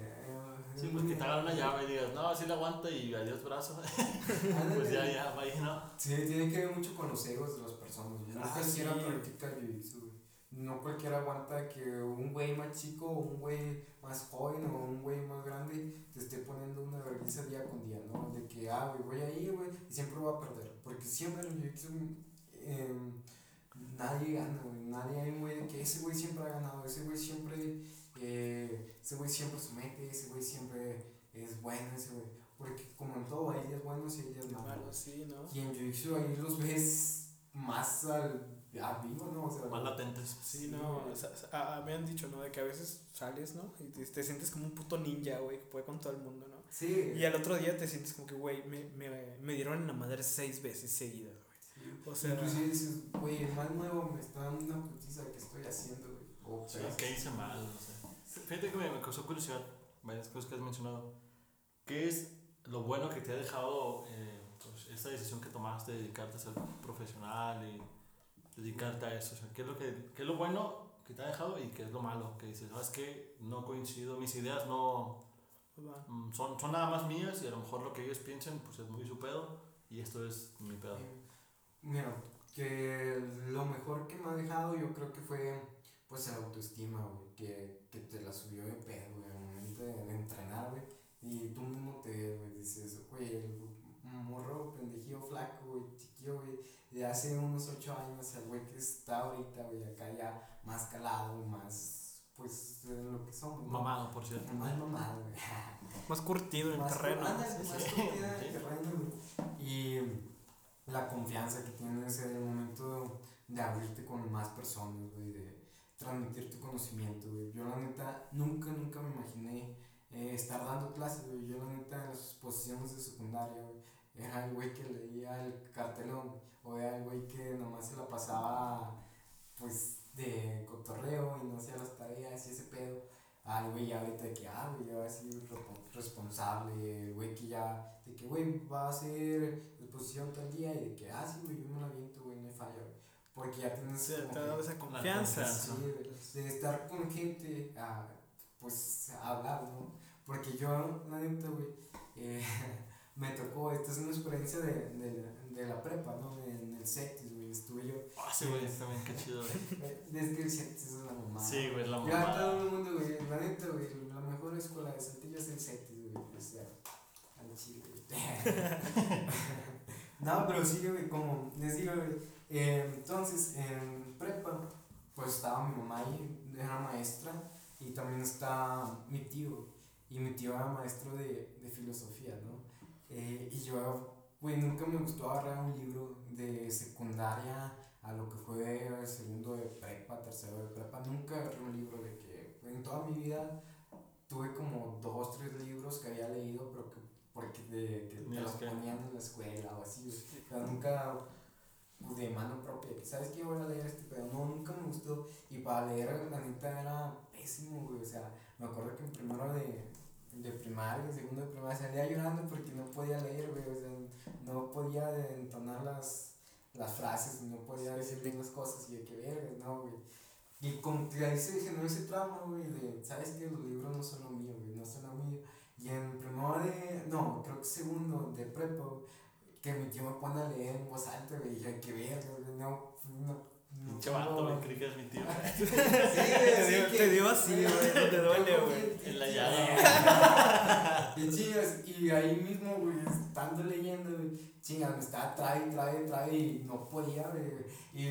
Sí, pues que te hagan una llave y digas, no, así la aguanta y adiós brazo. [LAUGHS] Pues ya, ya, va ahí, ¿no? Sí, tiene que ver mucho con los egos de las personas. güey. No Ah, cualquiera sí. practica. No cualquiera aguanta que un güey más chico o un güey más joven o un güey más grande te esté poniendo una vergüenza día con día, ¿no? De que, ah, güey, voy ahí, güey, y siempre voy a perder. Porque siempre en el jiu-jitsu em, nadie gana, güey. Nadie hay un güey que ese güey siempre ha ganado, ese güey siempre, eh, ese güey siempre somete, ese güey siempre es bueno, ese güey. Porque como en todo, hay días buenos y hay días malos. Malo, sí, ¿no? Y en Jiu-Jitsu ahí los ves más al, a vivo, ¿no? O sea, Más latentes. Sí, no, o sea, a- a- me han dicho, ¿no? De que a veces sales, ¿no? Y te, te sientes como un puto ninja, güey, que puede con todo el mundo, ¿no? Sí. Y al otro día te sientes como que, güey, me, me, me dieron en la madre seis veces seguidas, güey. Sí. O sea, Inclusive dices, güey, el más nuevo me está dando una putiza que estoy haciendo, güey. O Sí, pero- ¿qué hice mal? No sé. Fíjate que me, me causó curiosidad varias cosas que has mencionado. ¿Qué es lo bueno que te ha dejado eh, pues, esta decisión que tomaste de dedicarte a ser profesional y dedicarte a eso? O sea, ¿qué, es lo que, ¿Qué es lo bueno que te ha dejado y qué es lo malo? Que dices, ¿sabes qué? No coincido, mis ideas no pues mm, son, son nada más mías y a lo mejor lo que ellos piensen pues es muy su pedo y esto es mi pedo. Eh, Mira, que lo mejor que me ha dejado yo creo que fue pues la autoestima, güey, que, que te la subió de pedo, güey, al momento de, de entrenar, güey, y tú mismo te ves, güey, dices, güey, el morro pendejillo flaco, güey, chiquillo, güey, de hace unos ocho años, el güey que está ahorita, güey, acá ya más calado, más, pues, de lo que somos, ¿no? Mamado, por cierto. Más mamado, güey. [LAUGHS] Más curtido en Más terreno. cur- ándale, Sí, más sí. curtida en Sí. terreno, güey. Y la confianza que tienes en el momento de abrirte con más personas, güey, de transmitir tu conocimiento, güey. Yo la neta nunca, nunca me imaginé eh, estar dando clases, güey. Yo la neta en las exposiciones de secundaria, güey, era el güey que leía el cartelón, o era el güey que nomás se la pasaba, pues, de cotorreo y no hacía las tareas y ese pedo. Al güey ya ahorita de que, ah, güey, ya va a ser responsable, güey que ya, de que, güey, va a hacer exposición tal día y de que, ah, sí, güey, yo me la viento, güey, no hay falla, güey. Porque ya tienes Sí, te dado esa confianza. confianza. Sí, de, estar con gente, a, pues a hablar, ¿no? Porque yo, la neta, güey, eh, [LAUGHS] me tocó, esta es una experiencia de, de, de la prepa, ¿no? En el CETIS, güey, estuve yo. Ah, sí, güey, también, qué chido, güey. [LAUGHS] Es que el CETIS es la mamá. Sí, güey, la Ya todo mamá. el mundo, güey, la neta, güey, la mejor escuela de Saltillo es el CETIS, güey, o sea, al chile, güey. [LAUGHS] no, pero sí, güey, como les digo, güey, eh, entonces, en prepa, pues estaba mi mamá ahí, era maestra, y también está mi tío, y mi tío era maestro de, de filosofía, ¿no? Eh, y yo, güey, nunca me gustó agarrar un libro de secundaria a lo que fue segundo de prepa, tercero de prepa, nunca agarré un libro de que, en toda mi vida, tuve como dos, tres libros que había leído, pero que, porque de, que te los ponían en la escuela o así, güey. pero nunca de mano propia, sabes que voy a leer este pero no, nunca me gustó, y para leer, la neta, era pésimo, güey, o sea, me acuerdo que en primero de, de primaria, en segundo de primaria, salía llorando porque no podía leer, güey, o sea, no podía entonar las, las frases, no podía decir bien las cosas, y de que vergas, no, güey. Y como que ahí se generó ese trauma, güey, de, sabes que los libros no son lo mío, güey, no son lo mío. Y en primero de, no, creo que segundo de prepa, güey, que mi tío me pone a leer en voz alta, güey, y dije, que vergas, güey, no, no, no. Pinche vato, güey, creí que es mi tío. [LAUGHS] Sí, güey, Te dio- que- te dio así, güey, no te duele, güey. En la llave. [LAUGHS] Y chingas, y ahí mismo, güey, estando leyendo, güey, chingas, me estaba trae, trae, trae, y no podía, güey. Y,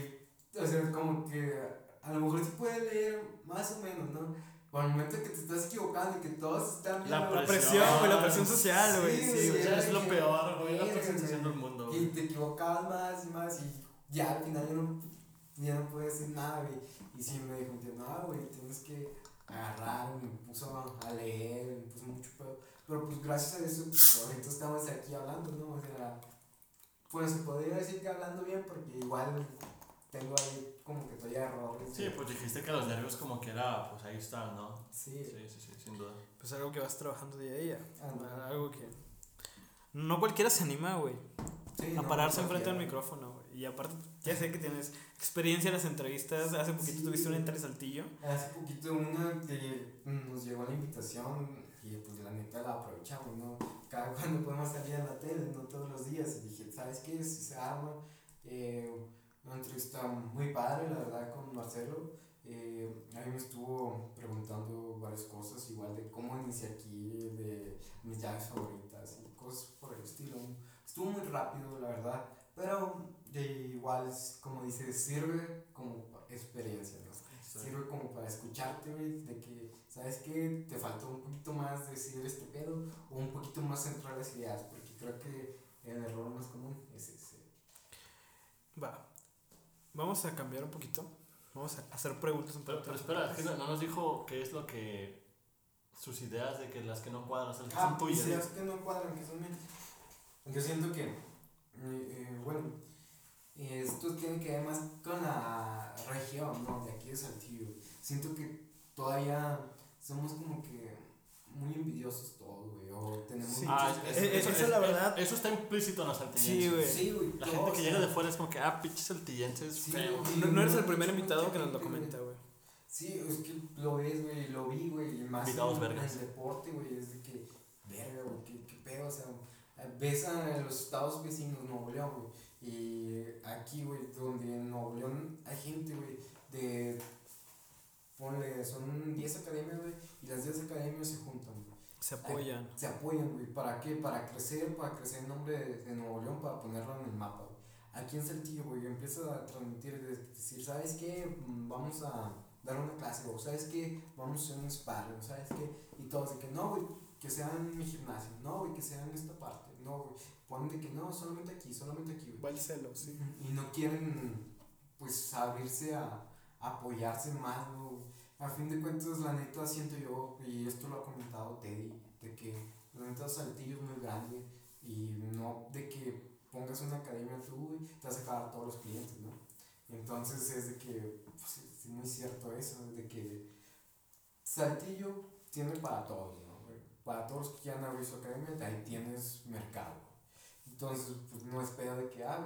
o sea, como que a lo mejor sí puedes leer más o menos, ¿no? Pero al momento que te estás equivocando y que todos están viendo. La presión, güey, la presión social, güey. Sí, Sí, güey. Ya es lo que- peor, güey. La güey. del mundo, Y te equivocabas más y más, y ya al final yo no ya no puedo decir nada, güey. Y sí me dijo, no, güey, tienes que agarrar, me puso a leer, me puso mucho pedo. Pero pues gracias a eso, pues ahorita estamos aquí hablando, ¿no? O sea, pues podría decir que hablando bien, porque igual tengo ahí como que todavía errores. Sí, pues dijiste que los nervios como que era, pues ahí están, ¿no? Sí. Sí, sí, sí, sin duda. Pues algo que vas trabajando día a día. Ah, Algo que. No cualquiera se anima, güey. Sí, a no, pararse no enfrente del micrófono, güey. Y aparte, ya sé que tienes experiencia en las entrevistas. Hace poquito Sí. tuviste una entre Saltillo. Hace poquito una que nos llegó la invitación y pues la neta la aprovechamos, ¿no? Cada cuando podemos salir a la tele, no todos los días. Y dije, ¿sabes qué? Si se arma, eh, una entrevista muy padre, la verdad, con Marcelo. Eh, a mí me estuvo preguntando varias cosas, igual de cómo inicié aquí, de mis llaves favoritas y cosas por el estilo. Estuvo muy rápido, la verdad, pero de igual, como dice, sirve como experiencia, ¿no? sirve como para escucharte, güey, de que, ¿sabes qué? Te faltó un poquito más decir este pedo o un poquito más centrar las ideas, porque creo que el error más común es ese. Va. Vamos a cambiar un poquito. Vamos a hacer preguntas un Pero, poquito. pero espera, es que no, no nos dijo qué es lo que. sus ideas de que las que no cuadran, o sea, las que Ah, son tuyas. ideas que no cuadran, que son mías. Yo siento que, eh, eh, bueno, esto tiene que ver más con la región, ¿no? De aquí de Saltillo. Siento que todavía somos como que muy envidiosos todos, güey, o tenemos Sí. Ah, muchos- es- eh, eso, esa es es la verdad. Eso está implícito en los saltillenses. Sí, güey. Sí, güey. La todos, gente que llega de fuera es como que, ah, pinches saltillenses, Sí, feo. güey. No, no eres el primer invitado que nos lo comenta, güey. Sí, es que lo ves, güey, lo vi, güey, y más en, vergas. en el deporte, güey, es de que, verga, güey, qué, qué pedo, o sea, ves a los estados vecinos, Nuevo León, güey, y aquí, güey, donde en Nuevo León hay gente, güey, de, ponle, son 10 academias, güey, y las 10 academias se juntan, güey, Se apoyan. se apoyan, güey, ¿para qué? Para crecer, para crecer el nombre de, de Nuevo León, para ponerlo en el mapa, güey. Aquí en Saltillo, güey, empieza a transmitir, de decir, ¿sabes qué? Mm, Vamos a dar una clase, o ¿sabes qué? Vamos a hacer un sparring, ¿sabes qué? Y todos de que no, güey, que sea en mi gimnasio, no, güey, que sea en esta parte, no, güey, ponen de que no, solamente aquí, solamente aquí, güey. Va el celo, sí. Y no quieren, pues, abrirse a apoyarse más, ¿no? A fin de cuentas, la neta, siento yo, y esto lo ha comentado Teddy, de que la neta Saltillo es muy grande y no de que pongas una academia tú, te vas a acabar todos los clientes, ¿no? Entonces es de que, pues, es muy cierto eso, de que Saltillo tiene para todos, ¿no? Para todos los que quieran abrir su academia, ahí tienes mercado. Entonces, pues no es pedo de que, ah,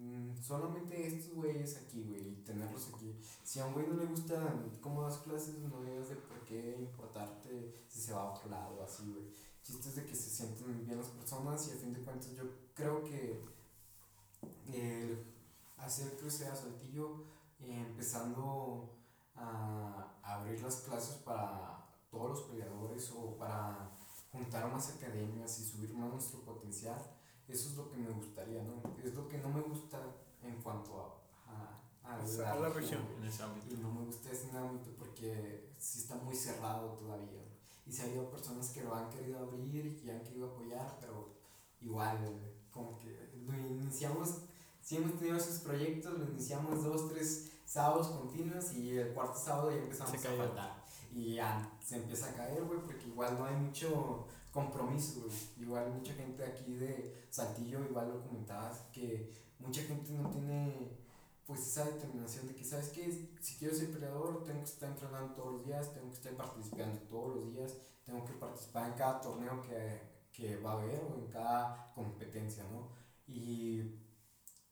mm, solamente estos güeyes aquí, güey, y tenerlos aquí. Si a un güey no le gusta cómo das clases, no debes de por qué importarte si se va a otro lado, así, güey. Chistes de que se sienten bien las personas y a fin de cuentas yo creo que el hacer crecer a Saltillo, empezando a abrir las clases para todos los peleadores o para juntar más academias y subir más nuestro potencial, eso es lo que me gustaría, ¿no? Es lo que no me gusta en cuanto a, a, a O sea, a la región. En ese ámbito. y no me gusta ese ámbito porque sí está muy cerrado todavía. Y si ha habido personas que lo han querido abrir y que han querido apoyar, pero igual, como que lo iniciamos, si hemos tenido esos proyectos, lo iniciamos dos, tres sábados continuos y el cuarto sábado ya empezamos Se a faltar. Y ya se empieza a caer, güey, porque igual no hay mucho compromiso. Igual mucha gente aquí de Saltillo, igual lo comentabas, que mucha gente no tiene pues esa determinación de que, ¿sabes qué? Si quiero ser peleador, tengo que estar entrenando todos los días, tengo que estar participando todos los días, tengo que participar en cada torneo que, que va a haber o en cada competencia, ¿no? Y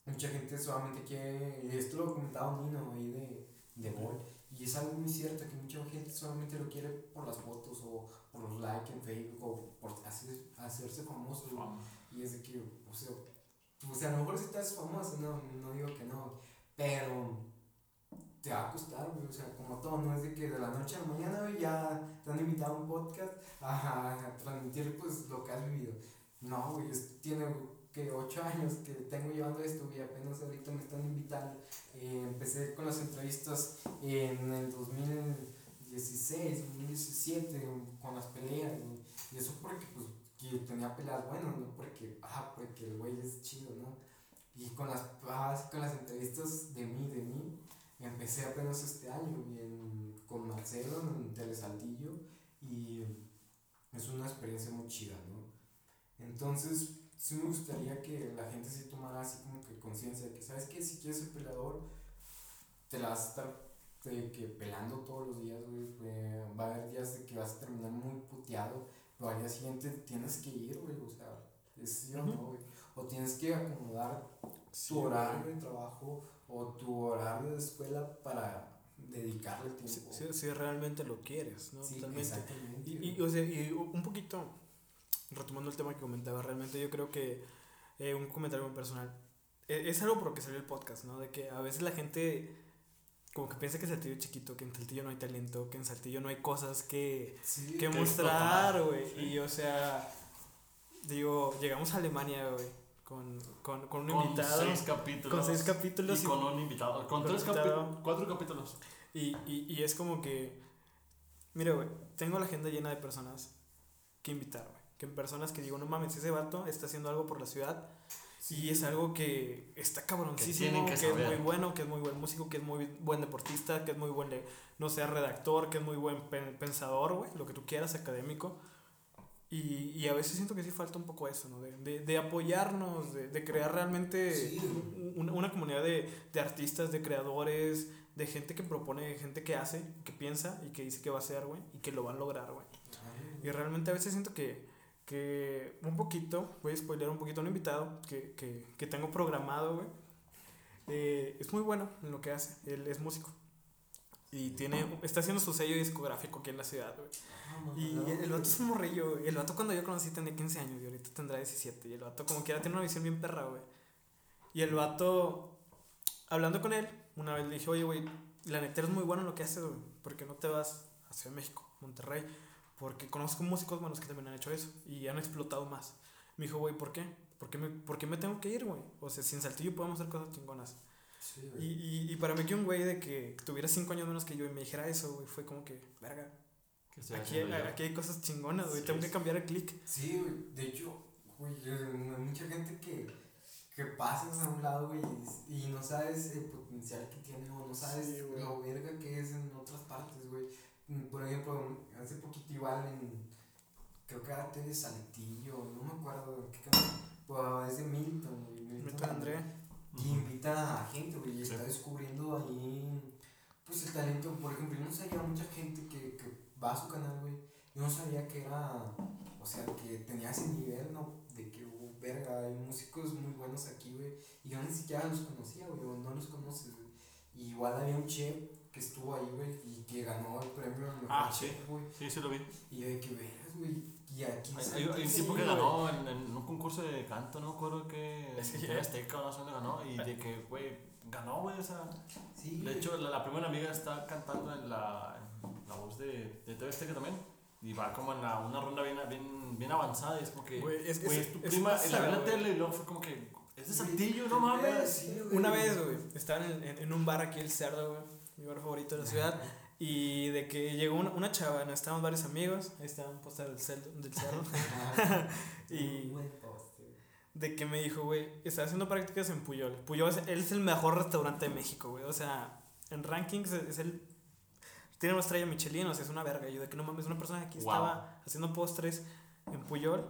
mucha gente solamente quiere, esto lo comentaba Nino ahí de, de Bol, y es algo muy cierto que mucha gente solamente lo quiere por las fotos o por los likes en Facebook o por hacer, hacerse famoso. Y es de que, o sea, pues a lo mejor si estás famoso, no, no digo que no, pero te va a costar, güey, o sea, como todo, no es de que de la noche a la mañana, güey, ya te han invitado a un podcast a, a transmitir, pues, lo que has vivido. No, güey, es- tiene que ocho años que tengo llevando esto, güey, apenas ahorita me están invitando. Eh, empecé con las entrevistas en el 2016, 2017, con las peleas, güey, y eso porque, pues, que tenía peleas buenas, no porque, ah, porque el güey es chido, ¿no? Y con las, ah, con las entrevistas de mí, de mí, empecé apenas este año en- con Marcelo en Telesaldillo y es una experiencia muy chida, ¿no? Entonces, sí me gustaría que la gente se tomara así como que conciencia de que, ¿sabes qué? Si quieres ser peleador, te la vas a estar de que pelando todos los días, güey. eh, Va a haber días de que vas a terminar muy puteado, pero al día siguiente tienes que ir, güey, o sea, es sí o no, güey. O tienes que acomodar Sí, tu güey. horario de trabajo o tu horario de escuela para dedicarle Si, tiempo. si- si realmente lo quieres, ¿no? Sí, Totalmente. Y, güey. y, o sea, y un poquito, retomando el tema que comentaba, realmente yo creo que eh, un comentario muy personal, e- es algo por lo que salió el podcast, ¿no? De que a veces la gente como que piensa que Saltillo es chiquito, que en Saltillo no hay talento, que en Saltillo no hay cosas que, Sí, que que mostrar, güey. sí. Y o sea, digo, llegamos a Alemania, güey, con, con, con un Con invitado. seis capítulos. con seis capítulos Y y- con un invitado. Con, tres capítulos. Cuatro capítulos. Y, y, y es como que, mira, güey, tengo la agenda llena de personas que invitar, güey. Que personas que digo, no mames, ese vato está haciendo algo por la ciudad. Y es algo que está cabroncísimo, tienen que, que es muy bueno, que es muy buen músico, que es muy buen deportista, que es muy buen, no sé, redactor, que es muy buen pe- pensador, güey, lo que tú quieras, académico. Y, y a veces siento que sí falta un poco eso, ¿no? De, de, de apoyarnos, de, de crear realmente Sí. un- una, una comunidad de, de artistas, de creadores, de gente que propone, gente que hace, que piensa y que dice que va a hacer, güey, y que lo va a lograr, güey. Y realmente a veces siento que, que un poquito, voy a spoiler un poquito a un invitado que, que, que tengo programado, güey. eh, es muy bueno en lo que hace, él es músico. Y tiene, está haciendo su sello discográfico aquí en la ciudad, güey. Y el vato es un morrillo, güey. El vato cuando yo conocí tenía 15 años y ahorita tendrá 17. Y el vato como quiera tiene una visión bien perra, güey. Y el vato, hablando con él, una vez le dije, oye, güey, la neta eres muy bueno en lo que haces, güey. ¿Por qué no te vas a Ciudad de México, Monterrey? Porque conozco músicos buenos que también han hecho eso y han explotado más. Me dijo, güey, ¿por qué? ¿Por qué, me, ¿Por qué me tengo que ir, güey? O sea, sin Saltillo podemos hacer cosas chingonas. Sí, Y, y, y para mí que un güey de que tuviera 5 años menos que yo y me dijera eso, güey, fue como que, verga, Que aquí, aquí hay cosas chingonas, güey, Sí, tengo que cambiar el click. Sí, güey. De hecho, güey, hay mucha gente que, que pasas a un lado, güey, y, y no sabes el potencial que tiene o no sabes Sí, lo verga que es en otras partes, güey. Mm, Por ejemplo, hace poquito igual en, creo que era de Saltillo, no me acuerdo qué canal, pues, es de Milton, güey. Milton André. Y invita a gente, güey, y Sí. está descubriendo ahí, pues el talento. Por ejemplo, yo no sabía mucha gente que, que va a su canal, güey. Yo no sabía que era, o sea, que tenía ese nivel, ¿no? De que, uh, verga, hay músicos muy buenos aquí, güey. Y yo ni siquiera los conocía, güey, o no los conoces, güey. Y igual había un chef que estuvo ahí, güey, y que ganó el premio Ah, sí. güey. Sí, sí lo vi. Y yo de que vergas, güey. Y aquí Hay, hay- hay un tipo que ganó en, en un concurso de canto, no me acuerdo que. Es que ya- Azteca o no sé dónde ganó. Y de que, güey, ganó, güey. O sea. Sí, De hecho, la, la primera amiga está cantando en la, en la voz de, de TV Azteca también. Y va como en la, una ronda bien, bien, bien avanzada. Y es como que. Güey, es- Güey, es- es tu es prima. y la la tele y luego fue como que. Es de Saltillo, no mames. sí. Una vez, güey, estaba en, en, en un bar aquí, el Cerdo, güey, mi bar favorito de la ciudad. Y de que llegó una, una chava, ¿no? estaban varios amigos, ahí estaba un póster del, Cerdo- del Cerdo. [LAUGHS] Y- de que me dijo, güey, estaba haciendo prácticas en Puyol. Puyol, es, él es el mejor restaurante de México, güey. O sea, en rankings es, es el... Tiene una estrella Michelin, o sea, es una verga. Yo de que no mames, una persona que aquí Wow. estaba haciendo postres en Puyol.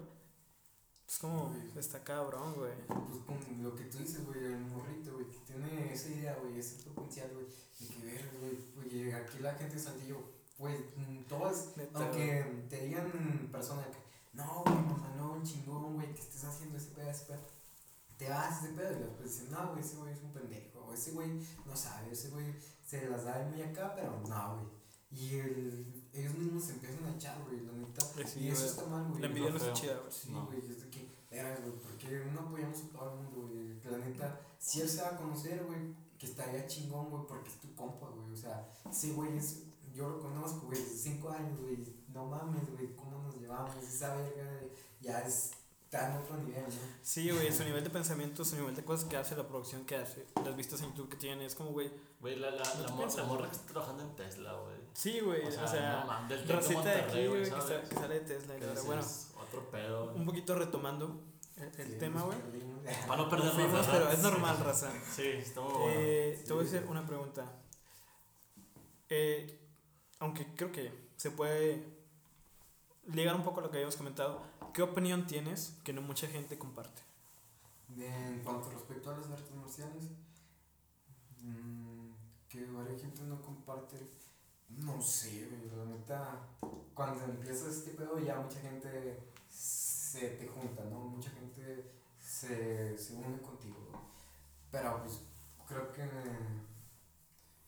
Es como, está cabrón, güey. Pues con lo que tú dices, güey, el morrito, güey, que tiene esa idea, güey, ese potencial, güey, de que ver, güey, oye, aquí la gente de Saltillo, güey, mm, todas, aunque te digan persona que, no, güey, mamalón, chingón, güey, que estés haciendo ese pedo, ese pedo, te vas ese pedo y después dicen, no, güey, ese güey es un pendejo, o ese güey no sabe, ese güey se las da muy acá, pero no, güey. Y el, ellos mismos se empiezan a echar, güey, la neta. Eh, sí, y eso está mal, güey. La envidia no feo. está chida, güey. Sí, No. güey, es de que, verga, güey, porque no apoyamos a todo el mundo, güey. La neta, si él se va a conocer, güey, que estaría chingón, güey, porque es tu compa, güey. O sea, sí, güey, es, yo lo conozco, güey, desde cinco años, güey. No mames, güey, cómo nos llevamos. Esa verga, ya es, está en otro nivel, ¿no? Sí, güey, su nivel de pensamiento, su nivel de cosas que hace, la producción que hace, las vistas en YouTube que tiene, es como, güey. Güey, la, la, la, morra que está trabajando en Tesla, güey. Sí, güey, o sea, no del Tec de aquí, güey, que, sale de Tesla. ese bueno, otro pedo. un poquito retomando el, el Sí, tema, güey. Para no Nos perdernos, pero es normal, raza. Sí, está muy bueno. Eh, Sí, te voy a hacer una pregunta. Eh, aunque creo que se puede ligar un poco a lo que habíamos comentado. ¿Qué opinión tienes que no mucha gente comparte? En cuanto respecto a las artes marciales, mm, que varias gente no comparte, no sé, la neta, cuando empieza este pedo ya mucha gente se te junta, ¿no? Mucha gente se, se une contigo. Pero pues creo que,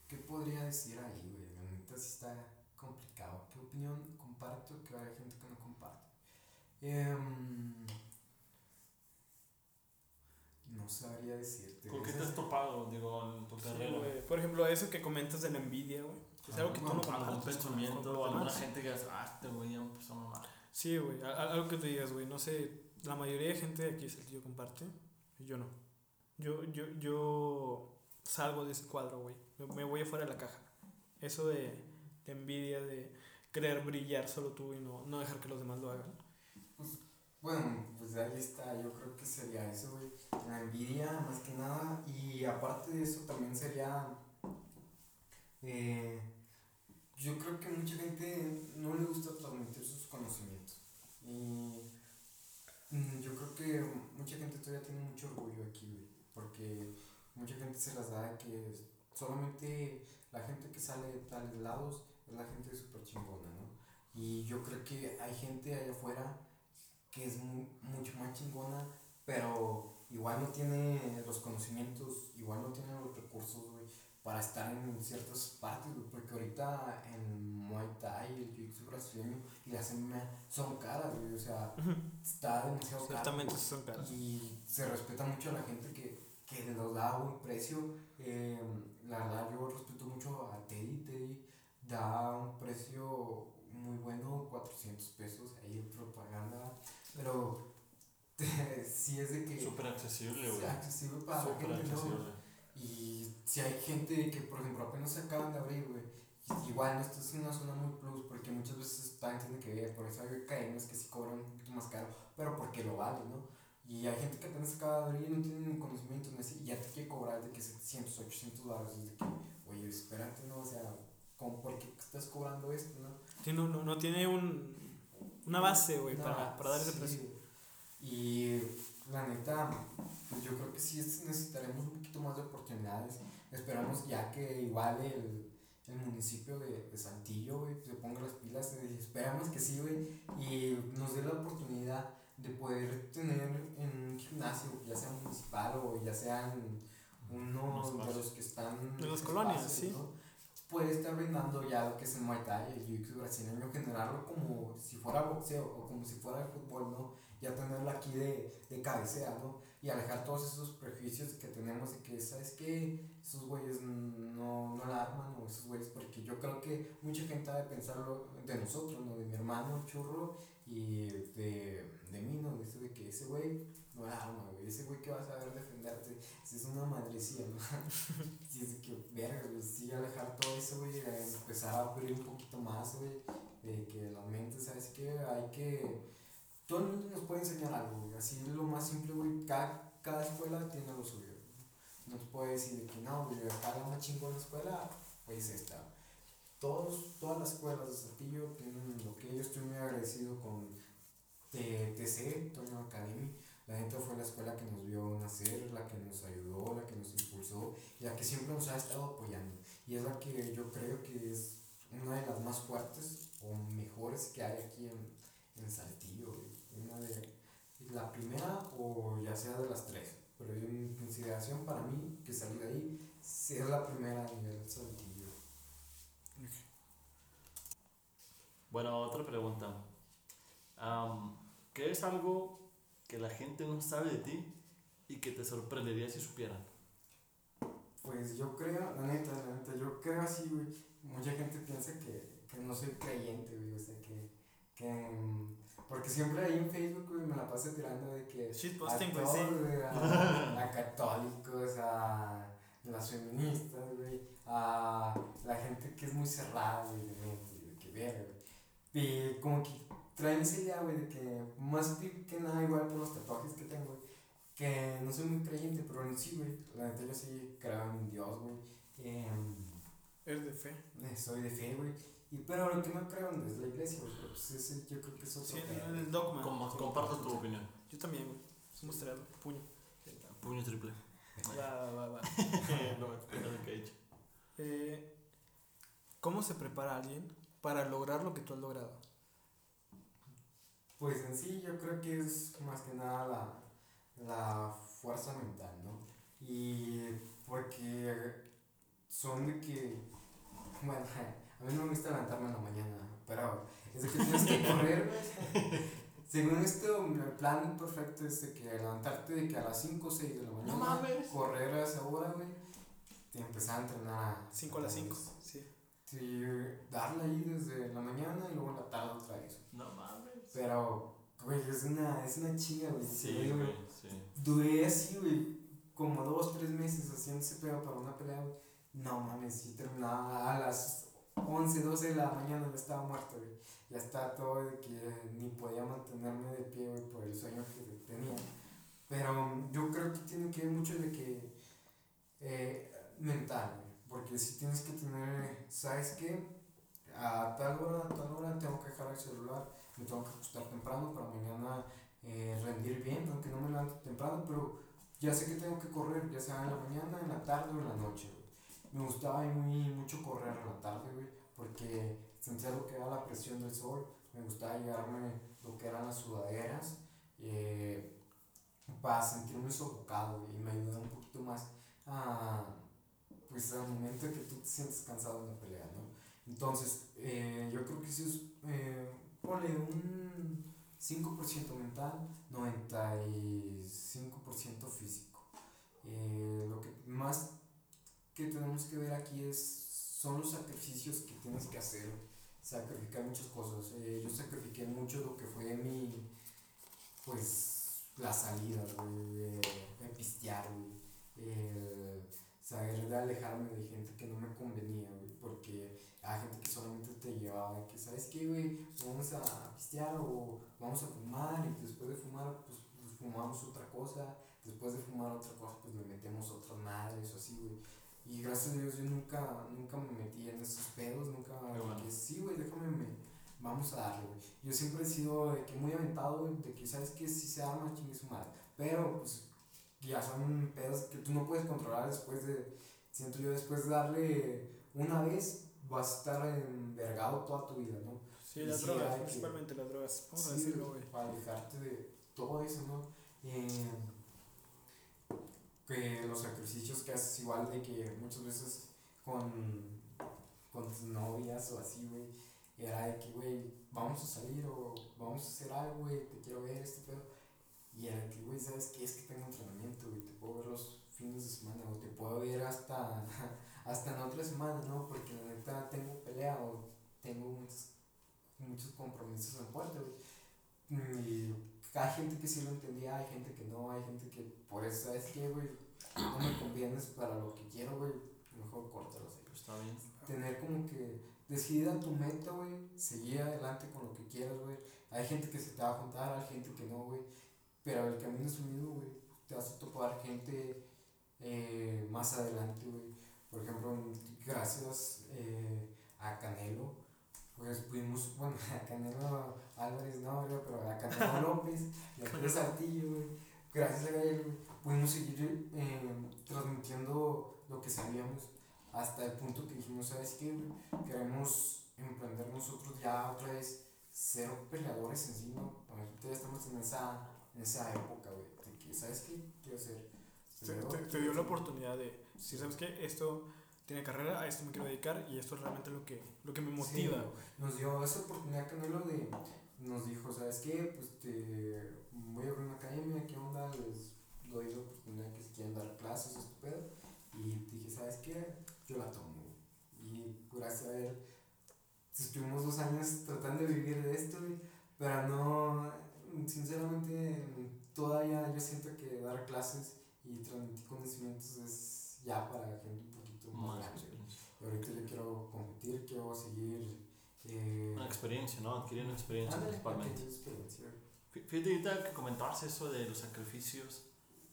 ¿qué podría decir ahí, güey? La neta sí está complicado. ¿Qué opinión comparto que hay gente? Em, no sabría decirte. ¿Con qué te has topado, digo, en tu Sí, carrera? Por ejemplo, eso que comentas de la envidia, güey. Es algo que tú no algún compartes con- pensamiento con o los alguna gente que digas, ah, este güey ya empezó a mamar. Sí, güey. Algo que te digas, güey. No sé. La mayoría de gente de aquí es el que yo comparte. Y yo no. Yo, yo, yo salgo de ese cuadro, güey. Me, me voy afuera de la caja. Eso de, de envidia, de querer brillar solo tú y no, no dejar que los demás lo hagan. Bueno, pues ahí está, yo creo que sería eso, güey. La envidia, más que nada. Y aparte de eso, también sería. eh, yo creo que mucha gente no le gusta transmitir sus conocimientos. Y mm, yo creo que mucha gente todavía tiene mucho orgullo aquí, güey. Porque mucha gente se las da que solamente la gente que sale de tales lados es la gente súper chingona, ¿no? Y yo creo que hay gente allá afuera que es mu- mucho más chingona, pero igual no tiene los conocimientos, igual no tiene los recursos, güey, para estar en ciertas partes, güey, porque ahorita en Muay Thai, el Jiu-Jitsu brasileño y las MMA son caras, güey, o sea, está demasiado caro. Ciertamente son caras. Y se respeta mucho a la gente que, que los da buen precio. Eh, la verdad, yo respeto mucho a Teddy. Teddy da un precio muy bueno, 400 pesos ahí en propaganda. Pero [LAUGHS] sí es de que Súper accesible, güey. accesible para la gente, ¿no? accesible. Y si hay gente que, por ejemplo, apenas se acaban de abrir, güey, igual no estás en una zona muy plus, porque muchas veces también tiene que ver, por eso hay cadenas que sí cobran un poquito más caro, pero porque lo vale, ¿no? Y hay gente que apenas se acaba de abrir y no tiene conocimiento así, y ya te quiere cobrar de que 700, 800 dólares, y es de que, oye, espérate, ¿no? O sea, ¿cómo, ¿por qué estás cobrando esto, no? Sí, no, no, no tiene un, una base, güey, No, para, para dar ese sí, precio. Y la neta, pues yo creo que sí es- necesitaremos un poquito más de oportunidades. Esperamos ya que igual el, el municipio de, de Saltillo, güey, se ponga las pilas. eh, Esperamos que sí, güey, y nos dé la oportunidad de poder tener en un gimnasio, ya sea municipal o ya sean unos Unos de los que están De las colonias, espacios, sí. ¿no? Puede estar brindando ya lo que es el Muay Thai, el Jiu-Jitsu brasileño, generarlo como si fuera boxeo o como si fuera fútbol, ¿no? Ya tenerlo aquí de, de cabecera, ¿no? Y alejar todos esos prejuicios que tenemos de que, ¿sabes qué? Esos güeyes no, no la arman o esos güeyes, porque yo creo que mucha gente ha de pensarlo de nosotros, ¿no? De mi hermano Churro y de, de mí, ¿no? Eso de que ese güey no la arma, güey. Ese güey que va a saber defenderte, si es una madrecía, ¿no? [LAUGHS] si es de que, verga, güey, sí, alejar todo eso, güey, empezar a abrir un poquito más, güey, de que la mente, ¿sabes qué? Hay que. Todo el mundo nos puede enseñar algo, güey. Así lo más simple, güey. Cada, cada escuela tiene lo suyo. No te puede decir de que no, güey, acá la más chingona escuela, pues esta. Todos, todas las escuelas de Saltillo tienen lo que yo estoy muy agradecido con T- TC, Toño Academy. La gente fue la escuela que nos vio nacer, la que nos ayudó, la que nos impulsó y la que siempre nos ha estado apoyando. Y es la que yo creo que es una de las más fuertes o mejores que hay aquí en, en Saltillo. Una de la primera o ya sea de las tres. Pero en consideración para mí, que salí de ahí, es la primera a nivel Saltillo. Bueno, otra pregunta. ¿Qué es algo que la gente no sabe de ti y que te sorprendería si supieran? Pues yo creo, la neta, la neta, yo creo así, güey. Mucha gente piensa que, que no soy creyente, güey. O sea, que. que mm, porque siempre ahí en Facebook, güey, me la paso tirando de que. Shitposting, a güey, todos, sí. güey, a, [LAUGHS] a católicos, a las feministas, güey. A la gente que es muy cerrada, güey, de mente, de que verga, güey. Y como que traen esa idea, güey, de que más que que nada, igual por los tatuajes que tengo, güey que no soy muy creyente, pero sí, güey, la neta yo sí creo en Dios, güey. Eres de fe. Eh, soy de fe, güey. Y pero lo que no creo es la iglesia, güey. Pero pues ese yo creo que es otro. Sí, el, el dogma. Como- Sí. comparto tu opinión. Yo también, güey. Somos tres, puño. Puño triple. Va, va, va. [LAUGHS] no, espera de Cage. Eh, ¿Cómo se prepara alguien para lograr lo que tú has logrado? Pues en sí yo creo que es más que nada la, la fuerza mental, ¿no? Y porque son de que, bueno, [LAUGHS] a mí no me gusta levantarme en la mañana, pero es de que tienes que correr, güey. [LAUGHS] Según esto, el plan perfecto es de que levantarte de que a las 5 o 6 de la mañana, mames. correr a esa hora, güey, y empezar a entrenar a 5 a las 5. Sí. Sí, darle ahí desde la mañana y luego en la tarde otra vez. No mames. Pero, güey, es una, es una chinga, güey. Sí, Güey, güey, sí. Duré así, güey, como dos, tres meses haciendo ese pedo para una pelea, güey. No mames, yo terminaba a las 11, 12 de la mañana, ya estaba muerto, güey. Ya estaba todo de que ni podía mantenerme de pie, güey, por el sueño que tenía. Pero yo creo que tiene que ver mucho de que eh, mental, güey. Porque si tienes que tener, ¿sabes qué? A tal hora, a tal hora tengo que dejar el celular, me tengo que acostar temprano para mañana eh, rendir bien, aunque no me levanto temprano, pero ya sé que tengo que correr, ya sea en la mañana, en la tarde o en la noche. Me gustaba muy, mucho correr en la tarde, güey, porque sentía lo que era la presión del sol, me gustaba llegarme lo que eran las sudaderas, eh, para sentirme sofocado, güey, y me ayudaba un poquito más a, pues al momento que tú te sientes cansado en la pelea, ¿no? Entonces, eh, yo creo que sí es, eh, ponle un 5% mental, 95% físico. Eh, lo que más que tenemos que ver aquí es, son los sacrificios que tienes que hacer, sacrificar muchas cosas. Eh, yo sacrifiqué mucho lo que fue mi, pues, la salida, güey, eh, el pistear, güey, el saber de alejarme de gente que no me convenía, güey, porque hay gente que solamente te llevaba que, ¿sabes qué, güey? Vamos a pistear o vamos a fumar y después de fumar, pues, pues, fumamos otra cosa, después de fumar otra cosa, pues le metemos otras madres o así, güey. Y gracias a Dios yo nunca, nunca me metí en esos pedos, nunca bueno. sí, güey, déjame, me, vamos a darle, güey. Yo siempre he sido de que muy aventado, güey, de que, ¿sabes qué? Si se arma, chingue su madre. Pero, pues, ya son pedos que tú no puedes controlar después de, siento yo, después de darle una vez, vas a estar envergado toda tu vida, ¿no? Sí, Y las sí, drogas, que- principalmente las drogas. Vamos a decirlo, güey. Para alejarte de todo eso, ¿no? Eh, que los sacrificios que haces, igual de que muchas veces con, con tus novias o así, güey, era de que, güey, vamos a salir o vamos a hacer algo, güey, te quiero ver, este pedo. Güey, ¿sabes qué? Es que tengo entrenamiento, güey, te puedo ver los fines de semana o te puedo ver hasta, [LAUGHS] hasta en otra semana, ¿no? Porque la neta tengo pelea o tengo muchos, muchos compromisos en puerta, güey. Y hay gente que sí lo entendía, hay gente que no, hay gente que por eso, ¿sabes qué, güey? No me convienes para lo que quiero, güey, mejor córtalo, así. Pues está bien. Tener como que decidida tu meta, güey, seguir adelante con lo que quieras, güey. Hay gente que se te va a juntar, hay gente que no, güey. Pero el camino es un mismo, güey. Te vas a topar gente eh, más adelante, güey. Por ejemplo, gracias eh, a Canelo, pues pudimos, bueno, [LAUGHS] a Canelo Álvarez no, güey, pero a Canelo [LAUGHS] López y a Pérez Artillo, güey. Gracias a él, güey, pudimos seguir eh, transmitiendo lo que sabíamos hasta el punto que dijimos, ¿sabes qué, güey? Queremos emprender nosotros ya otra vez ser peleadores en sí, ¿no? Ahorita ya estamos en esa, en esa época, güey, de que, ¿sabes qué? Quiero ser Te, te- te dio la oportunidad de, si sabes que esto tiene carrera, a esto me quiero dedicar y esto es realmente lo que, lo que me motiva, Sí. nos dio esa oportunidad Canelo de nos dijo sabes qué pues te voy a abrir una academia qué onda les doy la oportunidad que si quieren dar clases pedo. Y dije sabes qué yo la tomo y gracias a él estuvimos dos años tratando de vivir de esto pero no sinceramente todavía yo siento que dar clases y transmitir conocimientos es ya para gente un poquito más grande ahorita yo quiero competir, quiero seguir. Eh, Una experiencia, ¿no? Adquiriendo experiencia ándale, principalmente. adquirir experiencia. Fí- Fíjate ahorita que comentabas eso de los sacrificios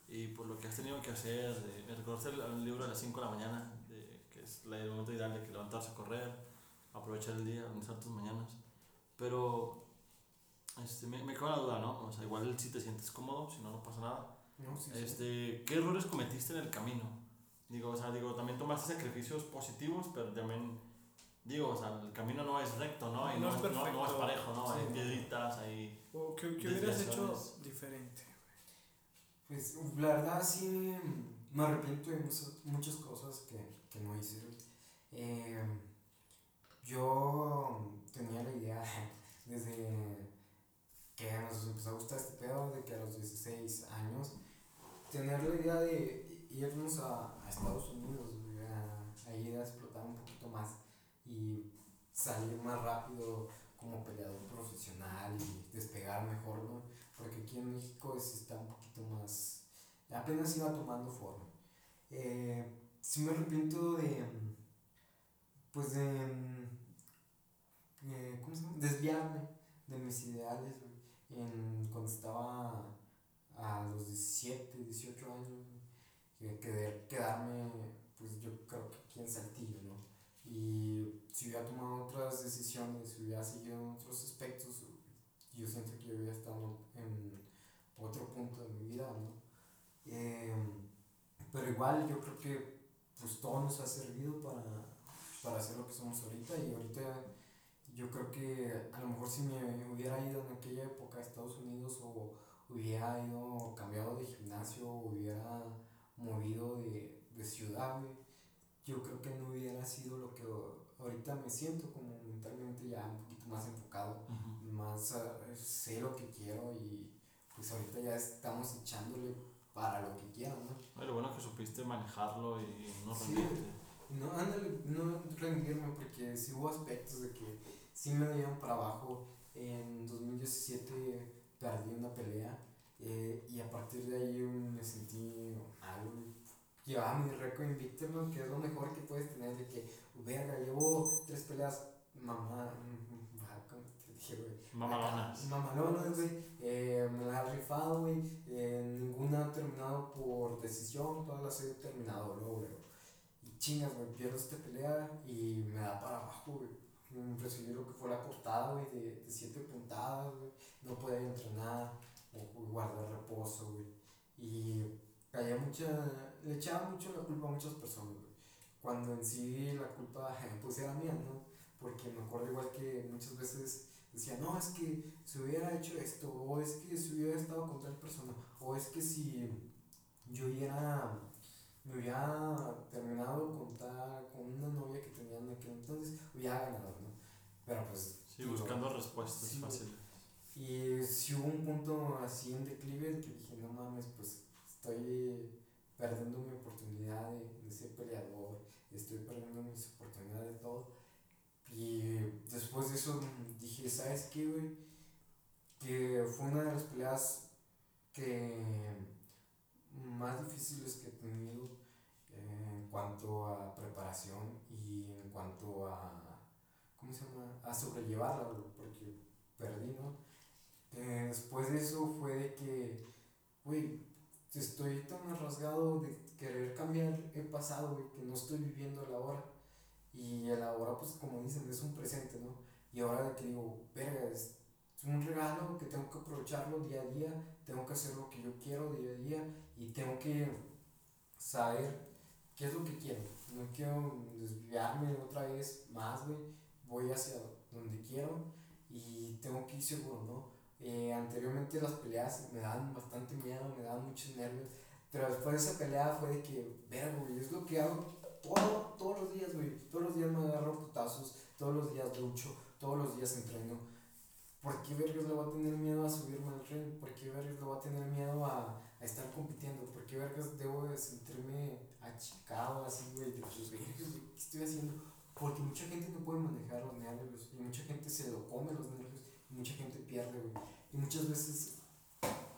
y por lo que has tenido que hacer. De, me recordaste el, el libro de las 5 de la mañana, de, que es el momento ideal de que levantarse a correr, aprovechar el día, organizar tus mañanas. Pero este, me, me queda la duda, ¿no? O sea, igual si te sientes cómodo, si no, no pasa nada. No, sí, sí. Este, ¿Qué errores cometiste en el camino? Digo, o sea, digo, también tomaste sacrificios positivos, pero también, digo, o sea, el camino no es recto, ¿no? Y No no, es no, no es parejo, ¿no? Sí. Hay piedritas, hay... O que, que hubieras hecho diferente. Pues la verdad sí me arrepiento de muchas, muchas cosas que, que no hice. Eh, yo tenía la idea [LAUGHS] desde que nos empezó a gustar este pedo, de que a los 16 años, tener la idea de irnos a, Estados Unidos, a, a ir a explotar un poquito más y salir más rápido como peleador profesional y despegar mejor, ¿no? Porque aquí en México es, está un poquito más, apenas iba tomando forma. Eh, sí me arrepiento de, pues de, eh, ¿cómo se llama? Desviarme de mis ideales, en, cuando estaba a los 17, 18 años, que querer quedarme, pues yo creo que aquí en Saltillo, ¿no? Y si hubiera tomado otras decisiones, si hubiera seguido en otros aspectos, yo siento que yo hubiera estado en otro punto de mi vida, ¿no? Eh, pero igual yo creo que pues todo nos ha servido para, para hacer lo que somos ahorita y ahorita yo creo que a lo mejor si me hubiera ido en aquella época a Estados Unidos o hubiera ido cambiado de gimnasio o hubiera movido de, de ciudad, güey, yo creo que no hubiera sido lo que ahorita me siento como mentalmente ya un poquito más enfocado más ah, sé lo que quiero y pues ahorita ya estamos echándole para lo que quiero, ¿no? Lo bueno que supiste manejarlo y no Sí. rendirte. No, ándale, no rendirme porque sí hubo aspectos de que sí me dieron para abajo. En 2017 perdí una pelea eh, y a partir de ahí me sentí güey. Llevaba mi récord invicto, ¿no? que es lo mejor que puedes tener, de que, verga, llevo tres peleas, mamá, [LAUGHS] ah, ¿cómo te dije, güey? Mamalonas. Mamalonas, güey. Eh, me la he rifado, güey. Eh, ninguna ha terminado por decisión, todas las he terminado luego. Y chingas, güey, pierdo esta pelea y me da para abajo, güey. Mm, Recibí lo que fue la cortada, de, siete puntadas. No podía entrenar o, o guardar reposo, güey. Y caía mucha, le echaba mucho la culpa a muchas personas, güey. Cuando en sí la culpa, [LAUGHS] pues era mía, ¿no? Porque me acuerdo igual que muchas veces decía, no, es que se hubiera hecho esto, o es que si hubiera estado con tal persona, o es que si yo hubiera, me hubiera terminado con, tal, con una novia que tenía en aquel entonces, hubiera ganado, ¿no? Pero pues... Sí, buscando respuestas sí, fáciles. y si hubo un punto así en declive que dije, no mames, pues estoy perdiendo mi oportunidad de, de ser peleador, estoy perdiendo mis oportunidades de todo. Y después de eso dije, ¿sabes qué, güey? Que fue una de las peleas que más difíciles que he tenido eh, en cuanto a preparación y en cuanto a, ¿cómo se llama? A sobrellevarla, porque perdí, ¿no? Eh, después de eso fue de que, güey, estoy tan rasgado de querer cambiar el pasado, güey, que no estoy viviendo el ahora. Y el ahora, pues como dicen, es un presente, ¿no? Y ahora de que digo, verga, es un regalo que tengo que aprovecharlo día a día, tengo que hacer lo que yo quiero día a día y tengo que saber qué es lo que quiero. No quiero desviarme otra vez más, güey. Voy hacia donde quiero y tengo que ir seguro, ¿no? Eh, anteriormente las peleas me daban bastante miedo, me daban muchos nervios, pero después de esa pelea fue de que, verga, güey, es lo que hago todo, todos los días, güey. Todos los días me agarro putazos, todos los días lucho, todos los días entreno. ¿Por qué vergas le voy a tener miedo a subirme al ring? ¿Por qué vergas le voy a tener miedo a, a estar compitiendo? ¿Por qué vergas debo de sentirme achicado así, güey? De güey, ¿qué estoy haciendo? Porque mucha gente no puede manejar los nervios y mucha gente se lo come los nervios y mucha gente pierde, güey. Y muchas veces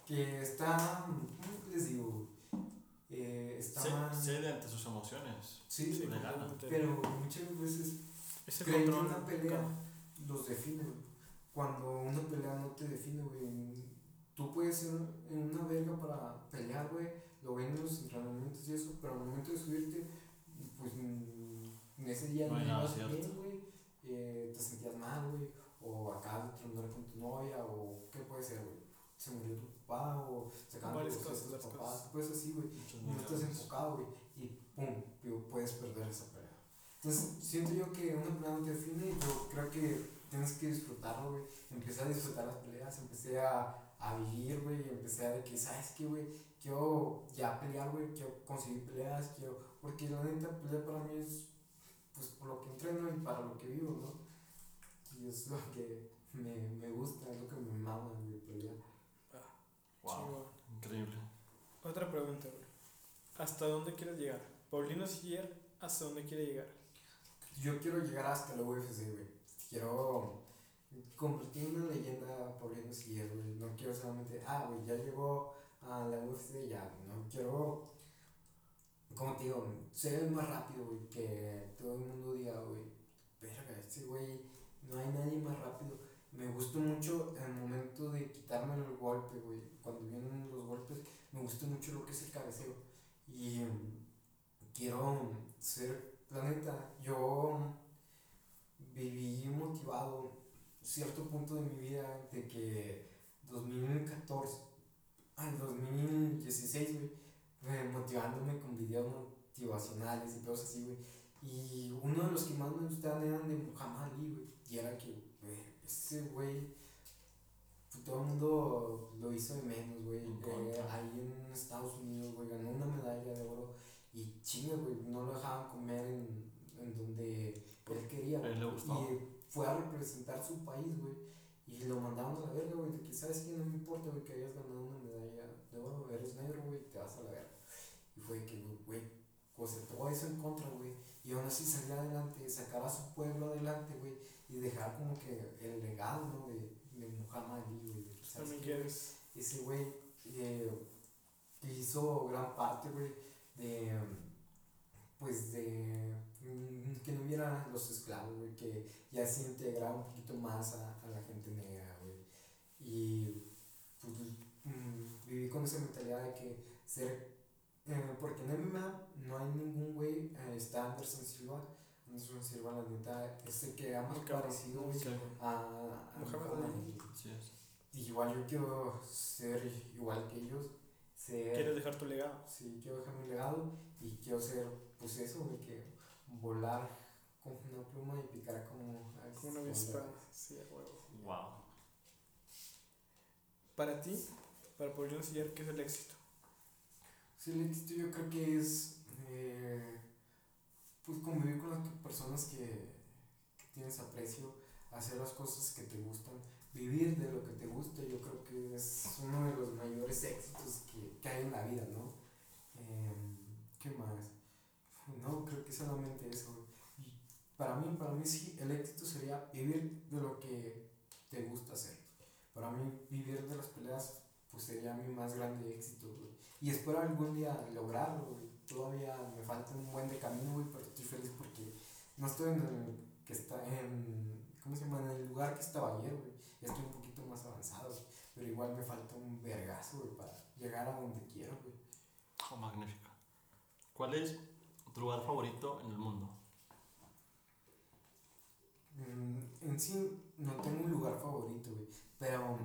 que está, ¿cómo les digo? Eh, está Ce- mal. Cede ante sus emociones. Sí, Sí, le gana. completamente. pero muchas veces Ese creen que una pelea los define, güey. Cuando una pelea no te define, güey. Tú puedes ser una verga para pelear, güey. Lo ven en los entrenamientos y eso, pero al momento de subirte, pues mm, ese día No ibas bien, güey, eh, te sentías mal, güey, o acabas de terminar con tu novia, o qué puede ser, güey. Se murió tu papá, o se acaban de tus papás, pues así, güey. No estás millones. enfocado, güey, y pum, pu- puedes perder esa pelea. Entonces, siento yo que una pelea no te define, yo creo que tienes que disfrutarlo, güey. Empecé a disfrutar las peleas, empecé a, a vivir, güey, y empecé a de que, ¿sabes qué, güey? Quiero ya pelear, güey, quiero conseguir peleas, quiero. Porque la neta, pelea para mí es, pues, por lo que entreno y para lo que vivo, ¿no? Y es lo que me, me gusta, es lo que me mama, güey, pelear. Wow, Chingón. increíble. Otra pregunta, güey. ¿Hasta dónde quieres llegar? Paulino Siller, ¿hasta dónde quiere llegar? Yo quiero llegar hasta la UFC, güey. Quiero convertirme en una leyenda Paulino Siller, güey. No quiero solamente, ah, güey, ya llegó a la UFC, ya. No quiero, como te digo, ser más rápido, güey. Que todo el mundo diga, güey, verga, ese güey, no hay nadie más rápido. Me gusta mucho el momento de quitarme el golpe, güey. Cuando vienen los golpes, me gusta mucho lo que es el cabeceo. Y quiero ser, la neta, yo viví motivado cierto punto de mi vida de que 2014 al 2016, güey, eh, motivándome con videos motivacionales y cosas así, güey. Y uno de los que más me gustaban eran de Muhammad Ali, güey. Y era que, güey, ese güey, pues, todo el mundo lo hizo de menos, güey. Eh, ahí en Estados Unidos, güey, ganó una medalla de oro. Y chinga, güey, no lo dejaban comer en, en donde él quería, A él le güey. gustaba. Y fue a representar su país, güey. Y lo mandaron a la verga, güey. De que, ¿sabes qué? No me importa, güey, que hayas ganado una medalla de oro. Eres negro, güey, te vas a la verga. Y fue que, güey, pues todo eso en contra, güey. Y aún así salir adelante, sacar a su pueblo adelante, güey. Y dejar como que el legado, ¿no? De, de Muhammad Ali, güey. de que, ¿sabes También quieres. ese güey eh, hizo gran parte, güey, de, pues, de que no hubiera los esclavos, güey, que ya se integrara un poquito más a, a la gente negra, güey. Y, pues, mm, viví con esa mentalidad de que ser, eh, porque en MMA no hay ningún güey, eh, está Anderson Silva, Anderson Silva, la neta, es el que ha más parecido, güey, Sí, a, a Muhammad Ali. Sí. Y igual yo quiero ser igual que ellos. Ser, ¿Quieres dejar tu legado? Sí, quiero dejar mi legado y quiero ser, pues eso, de que volar con una pluma y picar como, Como una avispa. Sí, a huevo. Wow. Para ti, para Paulino Siller, ¿qué es el éxito? Sí, el éxito yo creo que es, eh, pues convivir con las personas que, que tienes aprecio, hacer las cosas que te gustan, vivir de lo que te gusta, yo creo que es uno de los mayores éxitos que, que hay en la vida, ¿no? Em, ¿Qué más? No, creo que solamente eso. para mí, para mí sí, el éxito sería vivir de lo que te gusta hacer. Para mí, vivir de las peleas, pues sería mi más grande éxito. Y espero algún día lograrlo. Todavía me falta un buen de camino, güey, pero estoy feliz porque no estoy en el que está en, ¿cómo se llama? En el lugar que estaba ayer, güey. Estoy un poquito más avanzado. Pero igual me falta un vergazo, para llegar a donde quiero, güey. Oh, magnífico. ¿Cuál es tu lugar favorito en el mundo? Mm, en sí, no tengo un lugar favorito, güey. Pero